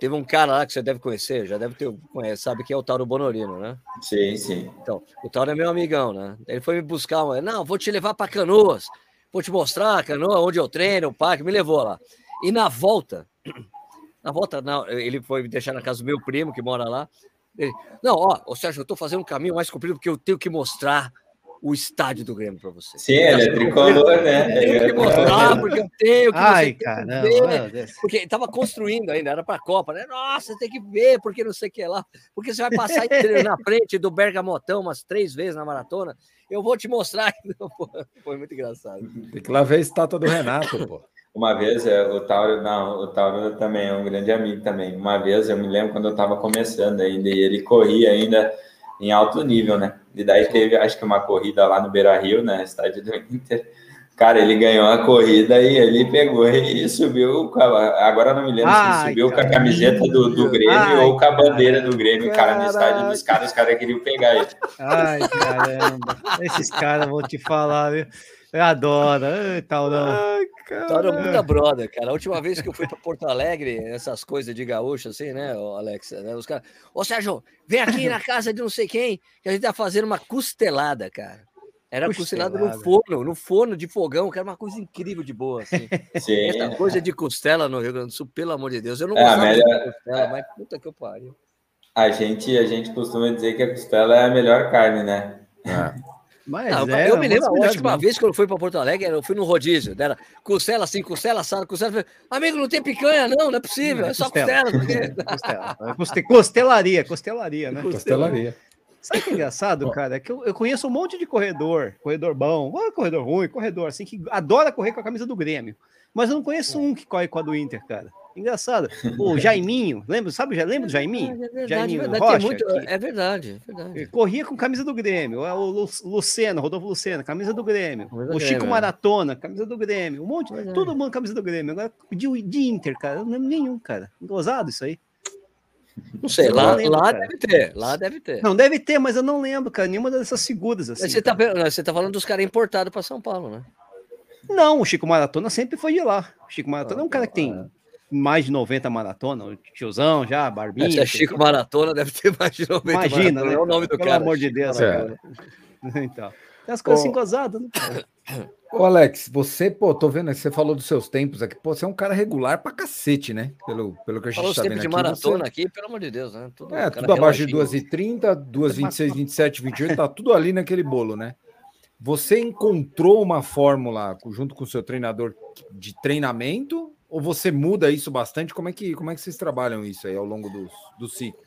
S1: Teve um cara lá que você deve conhecer, já deve ter, conhece, sabe que é o Tauro Bonorino, né?
S2: Sim, sim.
S1: Então, o Tauro é meu amigão, né? Ele foi me buscar, não, vou te levar para Canoas, vou te mostrar a canoa, onde eu treino, o parque, me levou lá. E na volta, na volta, não, ele foi me deixar na casa do meu primo, que mora lá. Ele, não, ó, ô Sérgio, eu tô fazendo um caminho mais comprido porque eu tenho que mostrar o estádio do Grêmio para você.
S2: Sim, ele é tricolor, né?
S1: Eu tenho que mostrar, porque eu tenho que
S3: Ai, caramba,
S1: ver. Porque estava construindo ainda, era para a Copa, né? Nossa, tem que ver, porque não sei o que lá. Porque você vai passar na frente do Bergamotão umas três vezes na maratona. Eu vou te mostrar. Foi muito engraçado.
S4: Tem que lá ver a estátua do Renato, pô.
S2: Uma vez, é, o Tauro, não, o Tauro também é um grande amigo também. Uma vez, eu me lembro quando eu estava começando ainda, e ele corria ainda em alto nível, né? E daí teve, acho que uma corrida lá no Beira Rio, né? Estádio do Inter. Cara, ele ganhou a corrida e ele pegou e subiu. A, agora não me lembro Ai, se subiu cara, com a camiseta do, do Grêmio Ai, ou com a bandeira cara, do Grêmio, cara, no estádio dos caras, os caras queriam pegar ele.
S3: Ai, caramba. Esses caras vou te falar, viu? Eu adoro. Ai, tal, não. Ai,
S1: cara. muita brother, cara. A última vez que eu fui para Porto Alegre, essas coisas de gaúcho, assim, né, Alex? Né, os caras, ô Sérgio, vem aqui na casa de não sei quem, que a gente tá fazendo uma costelada, cara. Era costelada no forno, no forno de fogão, que era uma coisa incrível de boa, assim. Sim. Essa coisa de costela no Rio Grande do Sul, pelo amor de Deus. Eu não é, gostava melhor... de costela, mas puta que eu pariu.
S2: A gente, a gente costuma dizer que a costela é a melhor carne, né?
S1: É. Mas não, é, eu me lembro a última vez que eu fui para Porto Alegre, eu fui no rodízio, era costela assim, costela assada, costela. Falei, Amigo, não tem picanha, não, não é possível, é só costela.
S3: costela. Porque... Costelaria, costelaria, né?
S4: Costelaria.
S3: Sabe o que é engraçado, cara? É que eu, eu, conheço um monte de corredor, corredor bom, corredor ruim, corredor assim, que adora correr com a camisa do Grêmio. Mas eu não conheço um que corre com a do Inter, cara. Engraçado. O Jaiminho, lembra? Sabe, já lembra do Jaiminho? É verdade, Jaiminho
S1: verdade, Rocha, muito, é verdade, é verdade.
S3: Corria com camisa do Grêmio. O Luceno, Rodolfo Luceno, camisa do Grêmio. o Chico Maratona, camisa do Grêmio. Um monte, é. todo mundo camisa do Grêmio. Agora de, de Inter, cara, não lembro nenhum, cara. Gozado isso aí.
S1: Não sei, lá, lembro, lá deve ter, lá deve ter.
S3: Não, deve ter, mas eu não lembro, cara, nenhuma dessas figuras assim.
S1: Você tá, você tá falando dos caras importados para São Paulo, né?
S3: Não, o Chico Maratona sempre foi de lá. O Chico Maratona ah, é um cara que tem mais de 90 maratona, o tiozão já, barbinha. Se
S1: é Chico Maratona, deve ter mais de 90
S3: Imagina,
S1: maratona,
S3: né? É o nome do Pelo cara. amor de Deus. É. então, tem as coisas assim gozadas, né?
S4: Ô, Alex, você, pô, tô vendo, você falou dos seus tempos aqui, pô, você é um cara regular pra cacete, né? Pelo, pelo que a gente Falou tá vendo
S1: de
S4: aqui.
S1: maratona você... aqui, pelo amor de Deus, né?
S4: Tudo, é, tudo abaixo de 2h30, 2h26, 27, 28, tá tudo ali naquele bolo, né? Você encontrou uma fórmula junto com o seu treinador de treinamento ou você muda isso bastante? Como é que, como é que vocês trabalham isso aí ao longo dos, dos ciclos?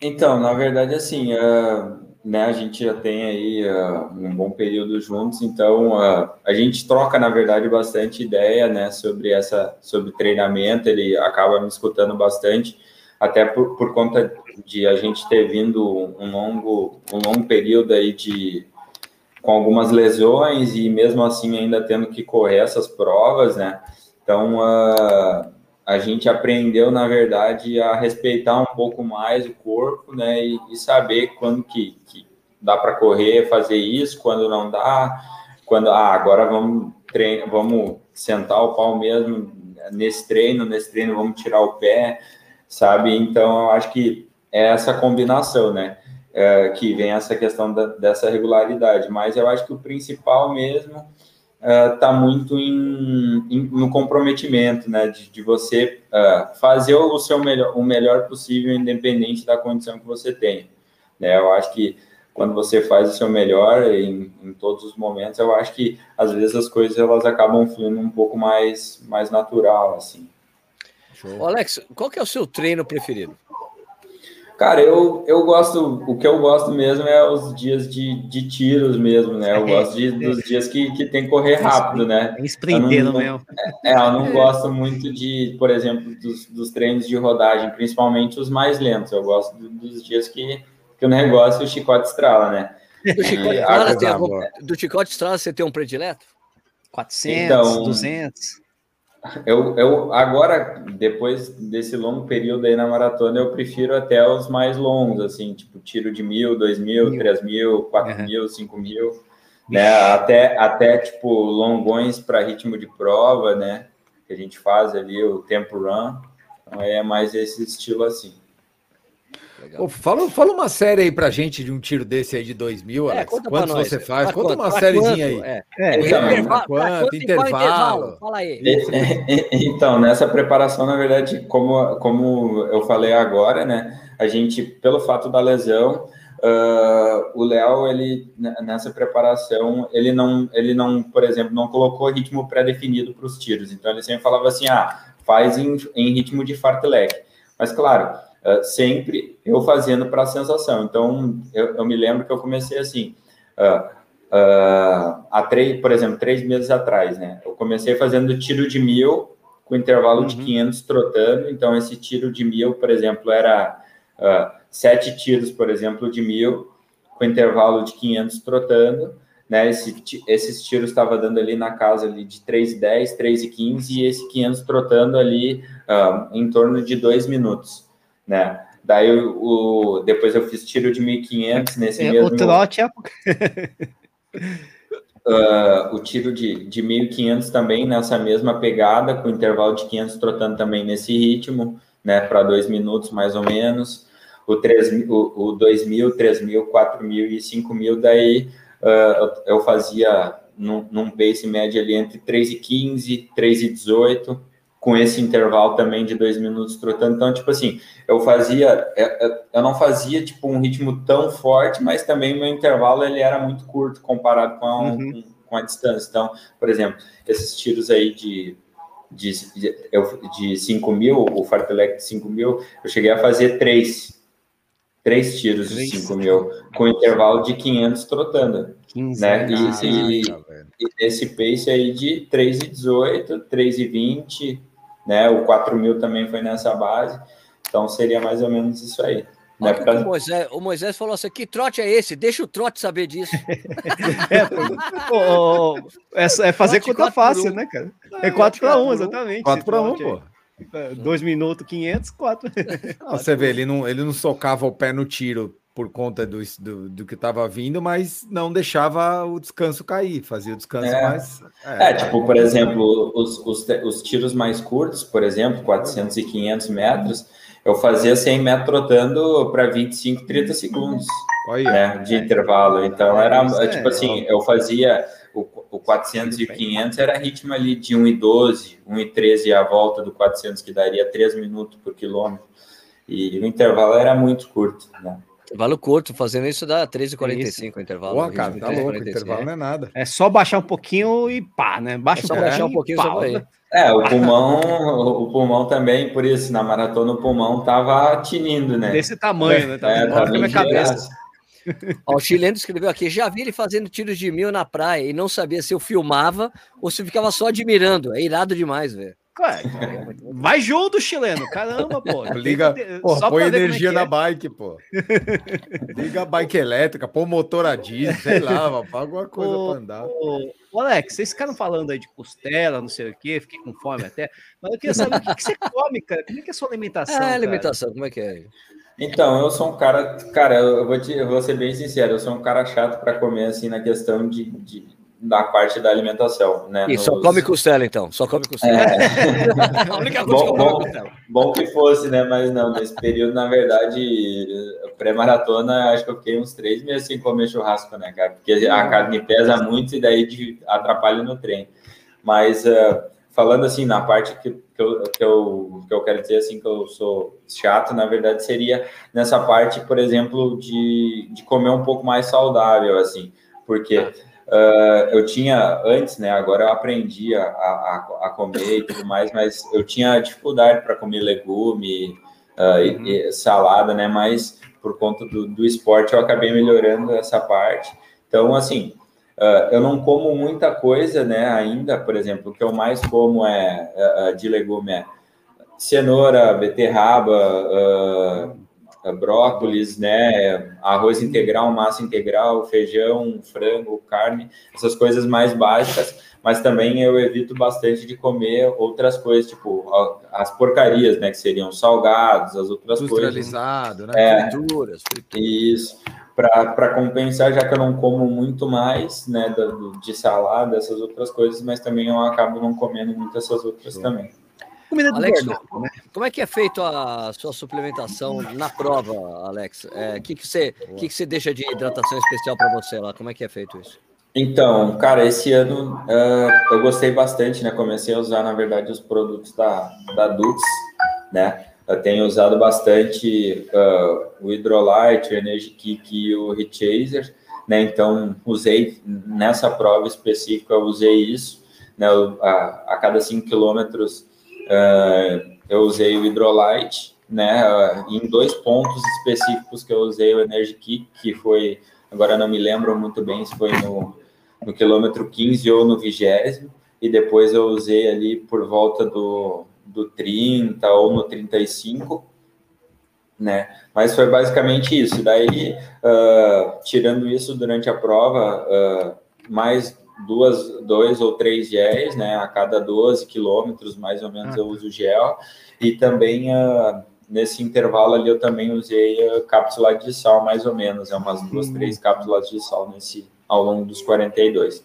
S2: Então, na verdade, assim, uh, né, a gente já tem aí uh, um bom período juntos, então uh, a gente troca, na verdade, bastante ideia, né, sobre essa, sobre treinamento, ele acaba me escutando bastante, até por, por conta de a gente ter vindo um longo, um longo período aí de com algumas lesões e mesmo assim ainda tendo que correr essas provas, né, então, uh, a gente aprendeu, na verdade, a respeitar um pouco mais o corpo, né, e, e saber quando que, que dá para correr, fazer isso, quando não dá, quando, ah, agora vamos treinar, vamos sentar o pau mesmo nesse treino, nesse treino vamos tirar o pé, sabe? Então, eu acho que é essa combinação, né, é, que vem essa questão da, dessa regularidade, mas eu acho que o principal mesmo está uh, muito em, em, no comprometimento, né, de, de você uh, fazer o seu melhor, o melhor possível, independente da condição que você tem. Né? Eu acho que quando você faz o seu melhor em, em todos os momentos, eu acho que às vezes as coisas elas acabam fluindo um pouco mais, mais natural, assim.
S1: Show. Alex, qual que é o seu treino preferido?
S2: Cara, eu, eu gosto, o que eu gosto mesmo é os dias de, de tiros mesmo, né? Eu gosto de, dos dias que, que tem que correr rápido, né?
S3: Sprintando mesmo.
S2: É, eu não gosto muito de, por exemplo, dos, dos treinos de rodagem, principalmente os mais lentos. Eu gosto dos dias que, que o negócio, o chicote estrala, né?
S1: Do chicote, estrala, tem, do chicote estrala você tem um predileto?
S3: 400, então, 200.
S2: Eu, eu agora, depois desse longo período aí na maratona, eu prefiro até os mais longos, assim, tipo tiro de mil, dois mil, mil. três mil, quatro uhum. mil, cinco mil, né? Até, até tipo longões para ritmo de prova, né? Que a gente faz ali o tempo run. Então é mais esse estilo assim.
S4: Pô, fala, fala uma série aí pra gente de um tiro desse aí de 2000, é, Alex. Quantos você faz? Pra conta quanto, uma sériezinha aí. É, é,
S2: então, intervalo, quanto, intervalo. intervalo. Fala aí. Então, nessa preparação, na verdade, como, como eu falei agora, né? A gente, pelo fato da lesão, Uh, o Léo, ele nessa preparação, ele não, ele não, por exemplo, não colocou ritmo pré-definido para os tiros. Então ele sempre falava assim, ah, faz em, em ritmo de fartlek. Mas claro, uh, sempre eu fazendo para a sensação. Então eu, eu, me lembro que eu comecei assim, uh, há três, por exemplo, três meses atrás, né? Eu comecei fazendo tiro de mil com intervalo uhum. de 500 trotando. Então esse tiro de mil, por exemplo, era sete tiros, por exemplo, de mil, com intervalo de 500 trotando, né? Esse, esses tiros estava dando ali na casa ali de 3,10, 3,15 e esse 500 trotando ali uh, em torno de dois minutos, né? Daí o, depois eu fiz tiro de 1.500 nesse é, mesmo...
S3: O trote é...
S2: Uh, o tiro de, de 1.500 também nessa mesma pegada, com intervalo de 500 trotando também nesse ritmo, né, para dois minutos mais ou menos. O, 3, o, o 2.000, 3.000, 4.000 e 5.000, daí uh, eu fazia num, num pace médio ali entre 3,15, 3,18, com esse intervalo também de dois minutos trotando. Então, tipo assim, eu fazia, é, é, eu não fazia tipo um ritmo tão forte, mas também o meu intervalo ele era muito curto comparado com a, uhum. com a distância. Então, por exemplo, esses tiros aí de de, de, de 5 mil, o fartlek de 5 mil, eu cheguei a fazer três três tiros de 5 mil, com intervalo de 500 trotando. 15, né? E, e, e, esse pace aí de 3,18, 3,20, né? O 4 mil também foi nessa base. Então seria mais ou menos isso aí.
S1: Né? Pra... O, Moisés, o, Moisés, falou assim: que trote é esse? Deixa o trote saber disso.
S3: é, pô, é, é, fazer trote conta fácil, né, cara? É 4 para 1, exatamente.
S4: 4 para 1, pô.
S3: É, dois minutos, 500, quatro.
S4: você vê, ele não, ele não socava o pé no tiro por conta do, do, do que estava vindo, mas não deixava o descanso cair, fazia o descanso
S2: é.
S4: mais.
S2: É, é, tipo, por exemplo, os, os, os tiros mais curtos, por exemplo, 400 e 500 metros, eu fazia 100 metros trotando para 25, 30 segundos né, de intervalo. Então, era tipo assim, eu fazia o, o 400 e 500 era ritmo ali de 1,12, 1,13 a volta do 400, que daria 3 minutos por quilômetro. E o intervalo era muito curto, né?
S1: Intervalo curto, fazendo isso dá 13,45 o intervalo.
S4: Boa, cara, tá louco, o intervalo não é nada.
S3: É só baixar um pouquinho e pá, né? Baixa é só um baixar um pouquinho
S2: pá, né? É, o pulmão, o pulmão também, por isso, na maratona o pulmão tava tinindo, né?
S3: Desse tamanho, né? Tava é, tá na minha cabeça.
S1: Ó, o chileno escreveu aqui: já vi ele fazendo tiros de mil na praia e não sabia se eu filmava ou se ficava só admirando. É irado demais, velho.
S3: Vai junto, chileno. Caramba, pô.
S4: Liga, pô, põe é energia é na é. bike, pô. Liga a bike elétrica, põe motor a diesel, sei lá, paga alguma coisa ô, pra andar.
S3: Ô, ô, Alex, vocês ficaram falando aí de costela, não sei o quê, fiquei com fome até. Mas eu queria saber o que, que você come, cara. Como é que é a sua alimentação? É,
S1: alimentação, cara? como é que é?
S2: Então, eu sou um cara, cara, eu vou, te, eu vou ser bem sincero, eu sou um cara chato para comer assim na questão de, de, da parte da alimentação, né?
S1: E Nos... só come costela então, só come costela. É.
S2: a única coisa bom, que eu bom, costela. Bom que fosse, né? Mas não, nesse período, na verdade, pré-maratona, acho que eu fiquei uns três meses sem comer churrasco, né, cara? Porque a carne pesa muito e daí atrapalha no treino. Mas uh, falando assim, na parte que, que, eu, que, eu, que eu quero dizer assim, que eu sou chato, na verdade, seria nessa parte, por exemplo, de, de comer um pouco mais saudável, assim, porque uh, eu tinha antes, né, agora eu aprendi a, a, a, comer e tudo mais, mas eu tinha dificuldade para comer legume uh, uhum. e, e, salada, né, mas por conta do, do esporte eu acabei melhorando essa parte. Então, assim, Uh, eu não como muita coisa, né, ainda, por exemplo, o que eu mais como é uh, de legume é cenoura, beterraba, brócolis, né, arroz integral, massa integral, feijão, frango, carne, essas coisas mais básicas, mas também eu evito bastante de comer outras coisas, tipo as porcarias, né, que seriam salgados, as outras coisas.
S1: Industrializado, né, é, frituras,
S2: frituras. Isso. Para compensar, já que eu não como muito mais, né, de salada, essas outras coisas, mas também eu acabo não comendo muitas essas outras também.
S1: Comida do Alex, né? como é que é feito a sua suplementação na prova, Alex? O é, que, que, você, que, que você deixa de hidratação especial para você lá? Como é que é feito isso?
S2: Então, cara, esse ano uh, eu gostei bastante, né? Comecei a usar, na verdade, os produtos da, da Dux, né? eu tenho usado bastante uh, o Hydrolyte, o Energy Kick e o Rechaser, né? Então, usei nessa prova específica, eu usei isso, né? a, a cada 5 quilômetros uh, eu usei o Hydrolyte, né? Uh, em dois pontos específicos que eu usei o Energy Kick, que foi, agora não me lembro muito bem se foi no, no quilômetro 15 ou no vigésimo, e depois eu usei ali por volta do, do 30 ou no 35, né? Mas foi basicamente isso. Daí, uh, tirando isso durante a prova, uh, mais duas, dois ou três géis, né? A cada 12 quilômetros, mais ou menos, eu uso gel. E também, uh, nesse intervalo ali, eu também usei a cápsula de sal, mais ou menos. É umas duas, uhum. três cápsulas de sal nesse, ao longo dos 42.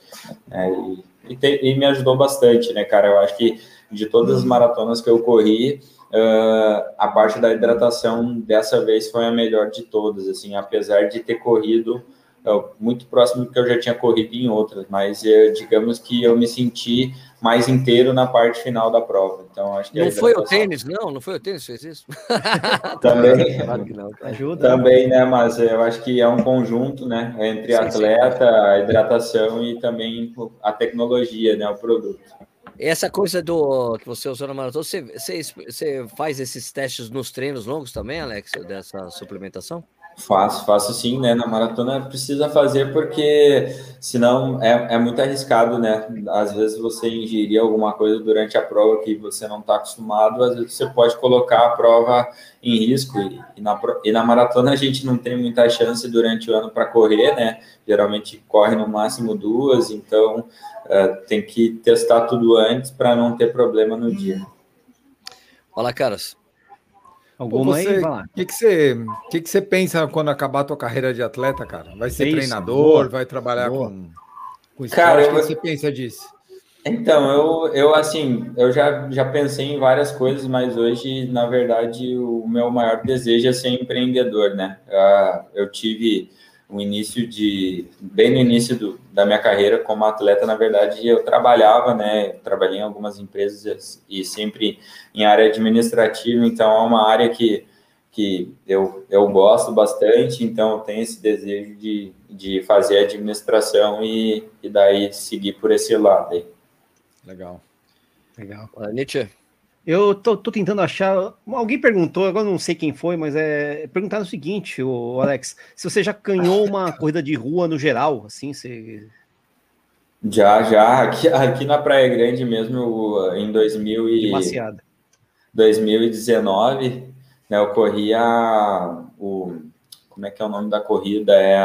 S2: É, e, e, te, e me ajudou bastante, né, cara? Eu acho que de todas as maratonas que eu corri, uh, a parte da hidratação dessa vez foi a melhor de todas, assim, apesar de ter corrido uh, muito próximo do que eu já tinha corrido em outras, mas uh, digamos que eu me senti mais inteiro na parte final da prova. Então acho que
S1: não foi o tênis, não, não foi o tênis que fez isso.
S2: também, ajuda. Também, né? Mas eu acho que é um conjunto, né, entre sim, atleta, sim. a hidratação e também a tecnologia, né, o produto.
S1: Essa coisa do que você usou na maratona, você, você, você faz esses testes nos treinos longos também, Alex, dessa suplementação?
S2: Faço, faço sim, né? Na maratona precisa fazer porque senão é, é muito arriscado, né? Às vezes você ingerir alguma coisa durante a prova que você não está acostumado, às vezes você pode colocar a prova em risco. E, e, na, e na maratona a gente não tem muita chance durante o ano para correr, né? Geralmente corre no máximo duas, então uh, tem que testar tudo antes para não ter problema no dia.
S1: Olá, caras.
S4: Alguma você, aí? O que, que, você, que, que você pensa quando acabar a tua carreira de atleta, cara? Vai ser Isso, treinador? Boa. Vai trabalhar boa. com, com esporte? Cara, eu, o que você pensa disso?
S2: Então, eu, eu assim, eu já, já pensei em várias coisas, mas hoje, na verdade, o meu maior desejo é ser empreendedor, né? Uh, eu tive o início de bem no início do, da minha carreira como atleta na verdade eu trabalhava né trabalhei em algumas empresas e sempre em área administrativa então é uma área que que eu, eu gosto bastante então eu tenho esse desejo de, de fazer administração e, e daí seguir por esse lado aí.
S4: legal.
S1: Legal. Nietzsche
S3: eu tô, tô, tentando achar. Alguém perguntou, agora não sei quem foi, mas é perguntar o seguinte, o Alex, se você já ganhou uma corrida de rua no geral, assim, você.
S2: Já, já. Aqui, aqui na Praia Grande mesmo, em 2000 e... 2019, né, eu corria o. Como é que é o nome da corrida? É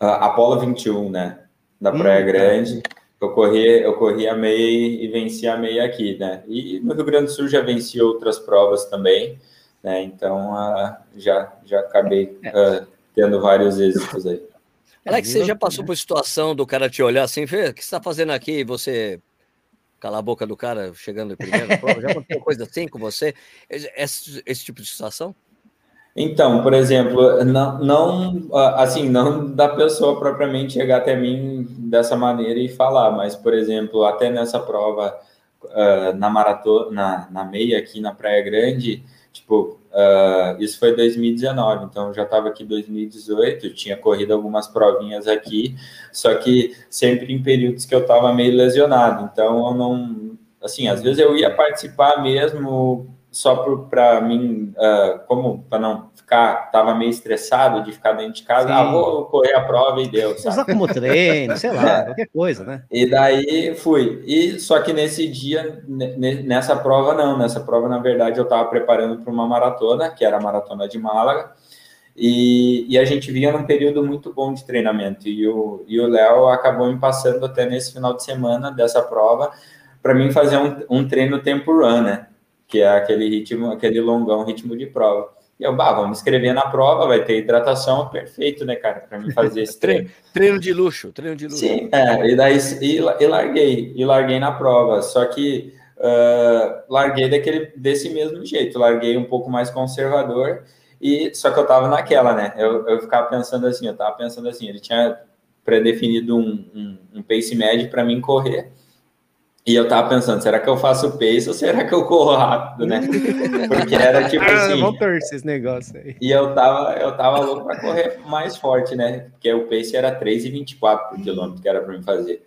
S2: a Apolo 21, né? Da Praia hum, Grande. Tá eu corri, eu corri a meia e venci a meia aqui, né? E no Rio Grande do Sul já venci outras provas também, né? Então uh, já, já acabei uh, tendo vários êxitos aí.
S1: Alex, você já passou por situação do cara te olhar assim, o que você está fazendo aqui? E você calar a boca do cara chegando em primeira prova? Já aconteceu coisa assim com você? Esse, esse tipo de situação?
S2: Então, por exemplo, não, não, assim, não da pessoa propriamente chegar até mim dessa maneira e falar, mas, por exemplo, até nessa prova uh, na maratona, na, meia aqui na Praia Grande, tipo, uh, isso foi 2019, então já estava aqui 2018, tinha corrido algumas provinhas aqui, só que sempre em períodos que eu estava meio lesionado, então eu não, assim, às vezes eu ia participar mesmo só para mim, uh, como para não ficar, tava meio estressado de ficar dentro de casa, ah, vou correr a prova e deu.
S3: Sabe? Usar como treino, sei lá, é. qualquer coisa, né?
S2: E daí fui. E só que nesse dia, nessa prova não, nessa prova na verdade eu estava preparando para uma maratona, que era a maratona de Málaga. E, e, a gente vinha num período muito bom de treinamento. E o e o Léo acabou me passando até nesse final de semana dessa prova para mim fazer um, um treino tempo run, né? Que é aquele ritmo, aquele longão ritmo de prova. E eu, bah, vamos escrever na prova, vai ter hidratação, perfeito, né, cara, para mim fazer esse treino.
S1: treino de luxo, treino de luxo.
S2: Sim, é, e daí e, e larguei, e larguei na prova, só que uh, larguei daquele, desse mesmo jeito, larguei um pouco mais conservador, e só que eu tava naquela, né, eu, eu ficava pensando assim, eu tava pensando assim, ele tinha pré-definido um, um, um pace médio para mim correr, E eu tava pensando, será que eu faço pace ou será que eu corro rápido, né? Porque era tipo ah, assim. Vamos
S3: torcer esse negócio aí.
S2: E eu tava, eu tava louco para correr mais forte, né? Porque o pace era 3,24 por quilômetro que era para mim fazer.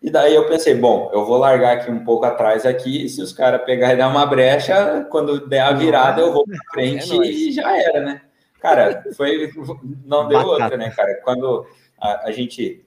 S2: E daí eu pensei, bom, eu vou largar aqui um pouco atrás aqui, se os caras pegarem e dar uma brecha, quando der a virada eu vou para frente é e já era, né? Cara, foi não deu Batata. outra, né, cara? Quando a, a gente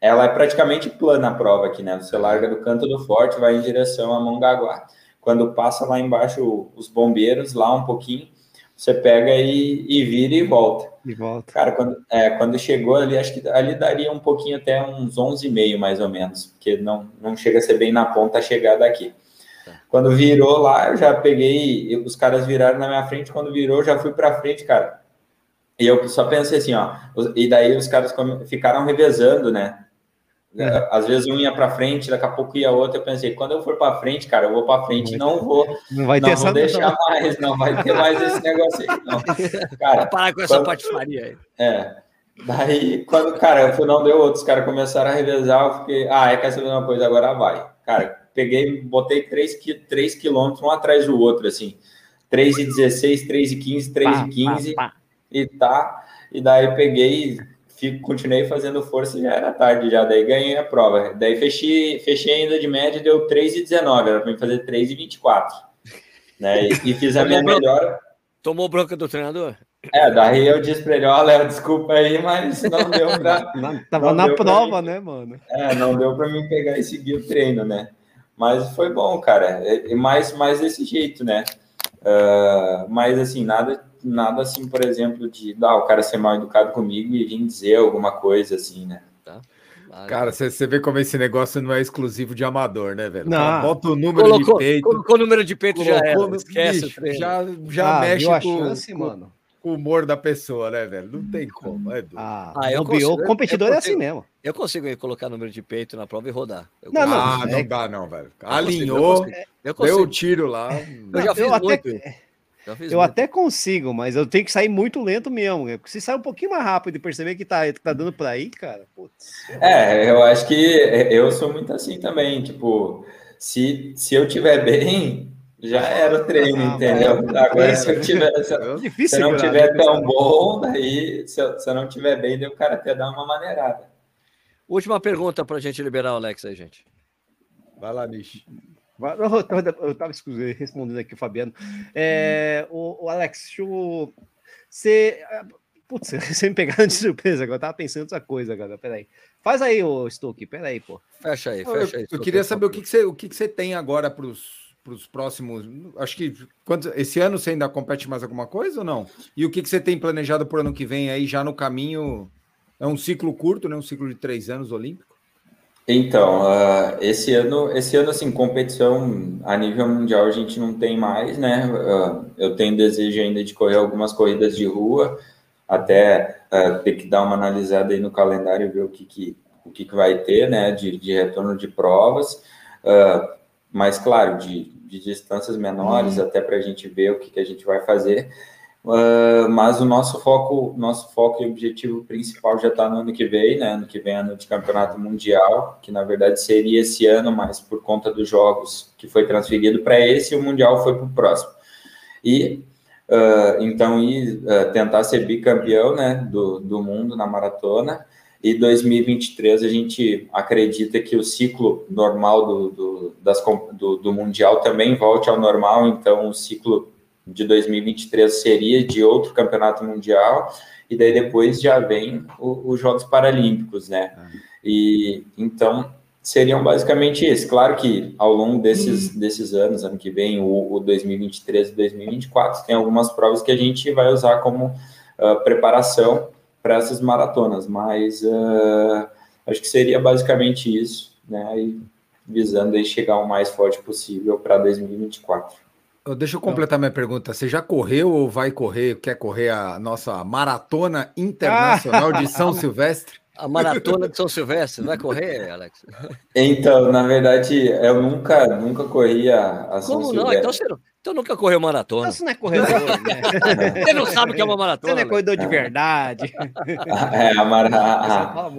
S2: ela é praticamente plana a prova aqui, né? Você larga do canto do forte, vai em direção a Mongaguá. Quando passa lá embaixo os bombeiros, lá um pouquinho, você pega e, e vira e volta.
S3: E volta.
S2: Cara, quando, é, quando chegou ali, acho que ali daria um pouquinho até uns 11,5 mais ou menos, porque não, não chega a ser bem na ponta a chegada aqui. Tá. Quando virou lá, eu já peguei, os caras viraram na minha frente, quando virou, já fui para frente, cara. E eu só pensei assim, ó, e daí os caras ficaram revezando, né? É. Às vezes um ia para frente, daqui a pouco ia outro. Eu pensei, quando eu for para frente, cara, eu vou para frente, não vou,
S3: não vai ter
S2: não vou deixar não. mais, não vai ter mais esse negócio aí, não. Cara,
S1: parar com essa patifaria aí.
S2: É. Daí, quando, cara, eu não deu outro, os caras começaram a revezar, eu fiquei, ah, é quer saber uma coisa, agora vai. Cara, peguei, botei 3, 3 quilômetros um atrás do outro, assim. 3 e 16, 3 e 15, 3 pá, e 15, pá, pá. e tá. E daí peguei, fico, continuei fazendo força já era tarde já, daí ganhei a prova. Daí fechei, fechei ainda de média, deu 3,19, era para mim fazer 3,24. Né? E, e fiz a minha melhor.
S1: Tomou bronca do treinador?
S2: É, daí eu disse para ele, ó, Léo, desculpa aí, mas não deu para.
S3: Tava na prova, né, mano?
S2: É, não deu para mim pegar e seguir o treino, né? Mas foi bom, cara. E mais, mais desse jeito, né? Uh, mas assim, nada nada assim, por exemplo, de ah, o cara ser mal educado comigo e vir dizer alguma coisa assim, né? Tá.
S4: Cara, você vê como esse negócio não é exclusivo de amador, né, velho?
S3: Não.
S4: Bota o número
S1: colocou,
S4: de peito.
S1: Colocou o número de peito já era. Esquece
S4: bicho, Já, já ah, mexe com, chance, com, mano. com o humor da pessoa, né, velho? Não tem como. É
S3: ah, ah, eu consigo, o competidor eu consigo, é assim mesmo.
S1: Eu consigo colocar número de peito na prova e rodar.
S4: Eu não, não, ah, não dá, não, velho. Alinhou, deu o tiro lá.
S1: Eu já fiz eu muito. Até...
S3: Eu muito. até consigo, mas eu tenho que sair muito lento mesmo. Porque se sair um pouquinho mais rápido e perceber que tá, que tá dando para ir, cara, putz.
S2: É, eu acho que eu sou muito assim também. Tipo, se, se eu tiver bem, já era o treino, ah, entendeu? Agora, se eu tiver, se, é se não tiver tão bom, daí, se eu, se eu não tiver bem, daí o cara até dá uma maneirada.
S1: Última pergunta para a gente liberar o Alex aí, gente.
S4: Vai lá, Nish.
S3: Eu estava respondendo aqui o Fabiano. É, o, o, Alex, deixa eu. Você. Putz, você me pegaram de surpresa agora. Eu tava pensando outra coisa agora. Peraí. Faz aí, o Stuck. Peraí, pô.
S1: Fecha aí, fecha aí.
S4: Eu, eu queria saber o que, que, você, o que, que você tem agora para os próximos. Acho que quantos, esse ano você ainda compete mais alguma coisa ou não? E o que, que você tem planejado para o ano que vem aí, já no caminho? É um ciclo curto, né? Um ciclo de três anos olímpico?
S2: Então, uh, esse ano, esse ano, assim, competição a nível mundial a gente não tem mais, né? Uh, eu tenho desejo ainda de correr algumas corridas de rua, até uh, ter que dar uma analisada aí no calendário e ver o que, que, o que, que vai ter, né? De, de retorno de provas, mas, claro, de, de distâncias menores, uhum. até para a gente ver o que, que a gente vai fazer. Uh, mas o nosso foco, nosso foco e objetivo principal já está no ano que vem, né? Ano que vem é ano de campeonato mundial, que na verdade seria esse ano, mas por conta dos jogos que foi transferido para esse, o mundial foi para o próximo. E uh, então uh, tentar ser bicampeão, né? Do, do mundo na maratona. E 2023 a gente acredita que o ciclo normal do, do, das, do, do mundial também volte ao normal, então o ciclo de 2023 seria de outro campeonato mundial, e daí depois já vem os Jogos Paralímpicos, né? E então seriam basicamente isso. Claro que ao longo desses, uhum. desses anos, ano que vem, o, o 2023 e 2024, tem algumas provas que a gente vai usar como uh, preparação para essas maratonas, mas uh, acho que seria basicamente isso, né? E visando aí chegar o mais forte possível para 2024.
S4: Deixa eu completar minha pergunta. Você já correu ou vai correr, quer correr a nossa maratona internacional de São Silvestre?
S1: A maratona de São Silvestre, vai correr, Alex?
S2: Então, na verdade, eu nunca, nunca corri a, a São
S1: Como
S2: Silvestre.
S1: não? Então você, Então nunca correu maratona.
S3: Você não é corredor, né?
S1: Você não sabe o que é uma maratona.
S3: Você não é corredor de verdade.
S2: É, a, Mara, a,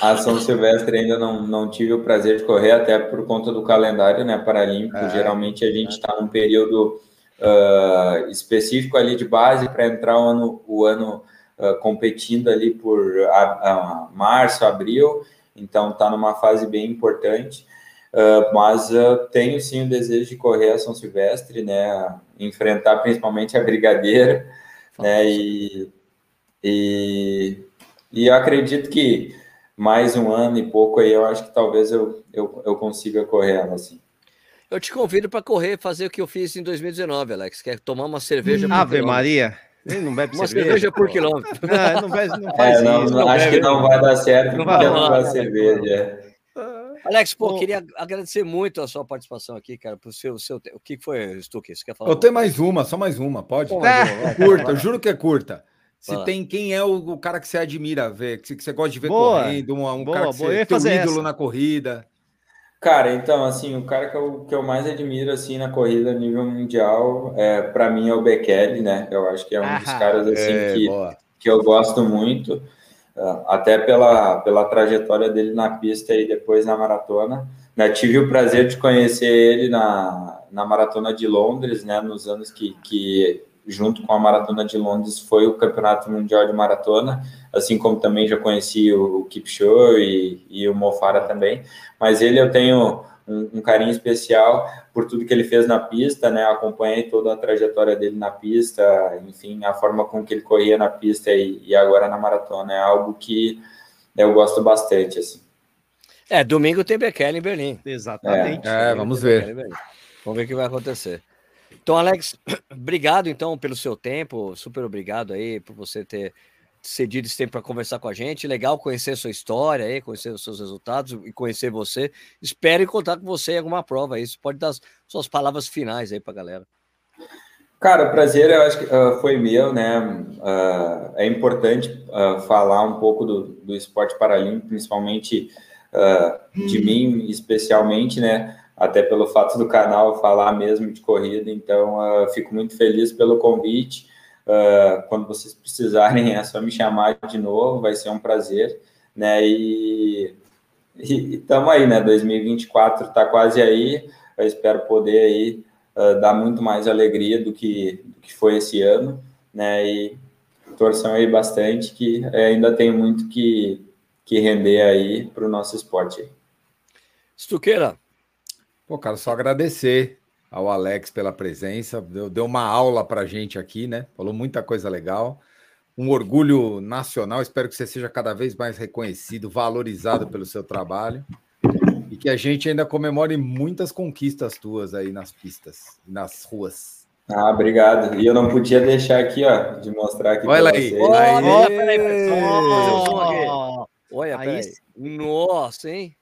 S2: a, São Silvestre ainda não, não tive o prazer de correr, até por conta do calendário né, paralímpico. É, Geralmente a gente está num período uh, específico ali de base para entrar o ano, o ano uh, competindo ali por a, março, abril. Então está numa fase bem importante. Uh, mas uh, tenho sim o desejo de correr a São Silvestre, né? Enfrentar principalmente a Brigadeira, né? E, e, e eu acredito que mais um ano e pouco aí, eu acho que talvez eu, eu, eu consiga correr ela assim.
S1: Eu te convido para correr, fazer o que eu fiz em 2019, Alex, que é tomar uma cerveja.
S3: Hum, Ave Maria. Ele não bebe
S1: uma cerveja, cerveja por quilômetro.
S3: Não, não, faz, não faz é,
S2: não, isso. Não acho bebe, que não vai dar certo não porque vai, não vai cerveja.
S1: Alex, pô, Bom, queria agradecer muito a sua participação aqui, cara, pro seu, seu o que foi, Stuque? Você
S4: quer falar? Eu tenho mais uma, só mais uma, pode? Pô, é. curta, eu juro que é curta. Se Fala. tem quem é o, o, cara que você admira ver, que, que você gosta de ver
S3: boa,
S4: correndo, um, um boa, cara que boa, você tem um ídolo essa. na corrida.
S2: Cara, então, assim, o cara que eu, que eu mais admiro, assim, na corrida a nível mundial, é, para mim é o Bekele, né? Eu acho que é um ah, dos caras, assim, é, que, que eu gosto muito. Ah, até pela, pela trajetória dele na pista e depois na maratona. Né? Tive o prazer de conhecer ele na, na maratona de Londres, né? nos anos que, que, junto com a maratona de Londres, foi o campeonato mundial de maratona, assim como também já conheci o, o Kipchoge e, e o Mofara também. Mas ele eu tenho um, um, carinho especial por tudo que ele fez na pista, né? Acompanhei toda a trajetória dele na pista, enfim, a forma com que ele corria na pista e, e agora na maratona. É algo que eu gosto bastante, assim.
S1: É, domingo tem Bekele em Berlim.
S3: Exatamente.
S4: É, é vamos ver.
S1: Vamos ver o que vai acontecer. Então, Alex, obrigado então pelo seu tempo, super obrigado aí por você ter cedido esse tempo para conversar com a gente. Legal conhecer sua história aí, conhecer os seus resultados e conhecer você. Espero contar com você em alguma prova aí. Você pode dar suas palavras finais aí para a galera.
S2: Cara, prazer eu acho que uh, foi meu, né? Uh, é importante uh, falar um pouco do, do esporte paralímpico, principalmente de hum. mim, especialmente, né? Até pelo fato do canal falar mesmo de corrida. Então, fico muito feliz pelo convite. Uh, quando vocês precisarem, é só me chamar de novo, vai ser um prazer, né? E estamos aí, né? 2024 está quase aí, eu espero poder aí uh, dar muito mais alegria do que, do que foi esse ano, né? E torçam aí bastante, que ainda tem muito que, que render aí para o nosso esporte.
S1: Estuqueira.
S4: Pô, cara, só agradecer ao Alex pela presença, deu, deu uma aula para a gente aqui, né? Falou muita coisa legal. Um orgulho nacional, espero que você seja cada vez mais reconhecido, valorizado pelo seu trabalho e que a gente ainda comemore muitas conquistas tuas aí nas pistas, nas ruas.
S2: Ah, obrigado. E eu não podia deixar aqui, ó, de mostrar aqui.
S1: Olha aí. Olha, peraí, Olha, peraí. Nossa, hein?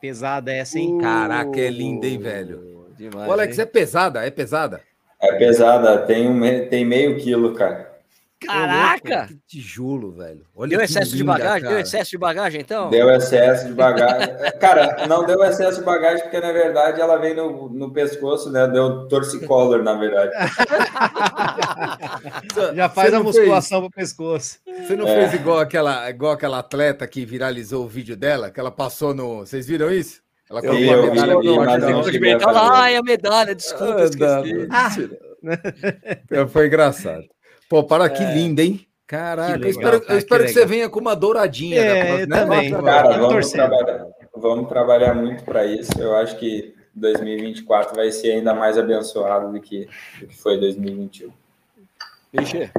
S3: Pesada essa, hein?
S4: Caraca, é linda, hein, velho? Demais, Alex, hein? é pesada, é pesada.
S2: É pesada, tem, um, tem meio quilo, cara.
S1: Caraca!
S4: que tijolo, velho.
S1: Olha deu excesso linda, de bagagem? Cara. Deu excesso de bagagem, então?
S2: Deu excesso de bagagem. cara, não deu excesso de bagagem, porque na verdade ela vem no, no pescoço, né? Deu torcicolor, na verdade.
S3: Já faz a musculação fez... pro pescoço.
S4: Você não é. fez igual aquela, igual aquela atleta que viralizou o vídeo dela, que ela passou no. Vocês viram isso? Ela
S2: colocou eu, a medalha
S1: no Ai, a medalha, desculpa, ah, esqueci.
S4: Ah. Foi engraçado. Pô, para que é. linda, hein? Caraca, legal, eu espero, cara, eu espero que, que, você venha com uma douradinha.
S3: É, né? também.
S2: Cara, vamos trabalhar, vamos trabalhar muito para isso. Eu acho que 2024 vai ser ainda mais abençoado do que, do que foi 2021.
S3: Vixe.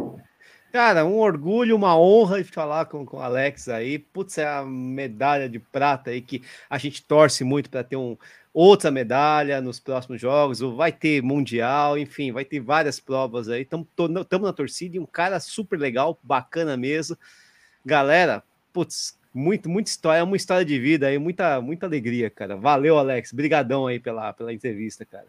S3: Cara, um orgulho, uma honra de falar com, com o Alex aí. Putz, é a medalha de prata aí que a gente torce muito para ter um, outra medalha nos próximos jogos, ou vai ter Mundial, enfim, vai ter várias provas aí. Estamos na torcida e um cara super legal, bacana mesmo. Galera, putz, muito, muita história, uma história de vida aí, muita, muita alegria, cara. Valeu, Alex. Brigadão aí pela, pela entrevista, cara.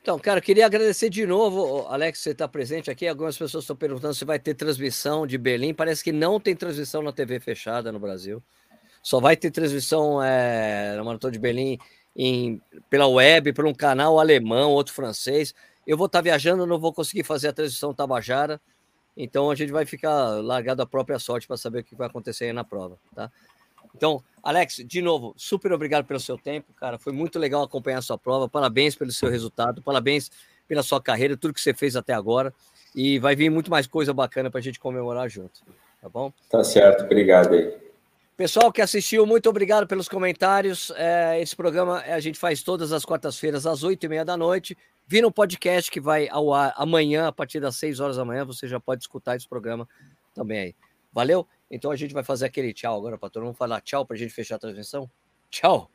S1: Então, cara, queria agradecer de novo, Alex, você está presente aqui. Algumas pessoas estão perguntando se vai ter transmissão de Berlim. Parece que não tem transmissão na TV fechada no Brasil. Só vai ter transmissão é, na Maratona de Berlim em, pela web, por um canal alemão, outro francês. Eu vou estar tá viajando, não vou conseguir fazer a transmissão Tabajara, então a gente vai ficar largado à própria sorte para saber o que vai acontecer aí na prova, tá? Então, Alex, de novo, super obrigado pelo seu tempo, cara. Foi muito legal acompanhar a sua prova. Parabéns pelo seu resultado, parabéns pela sua carreira, tudo que você fez até agora. E vai vir muito mais coisa bacana para a gente comemorar junto, tá bom?
S2: Tá certo, obrigado aí.
S1: Pessoal que assistiu, muito obrigado pelos comentários. É, esse programa a gente faz todas as quartas-feiras, às oito e meia da noite. Vira um podcast que vai ao ar amanhã, a partir das seis horas da manhã. Você já pode escutar esse programa também aí. Valeu? Então a gente vai fazer aquele tchau agora para todo mundo falar tchau para a gente fechar a transmissão. Tchau.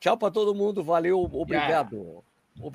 S1: Tchau para todo mundo. Valeu, obrigado. Yeah.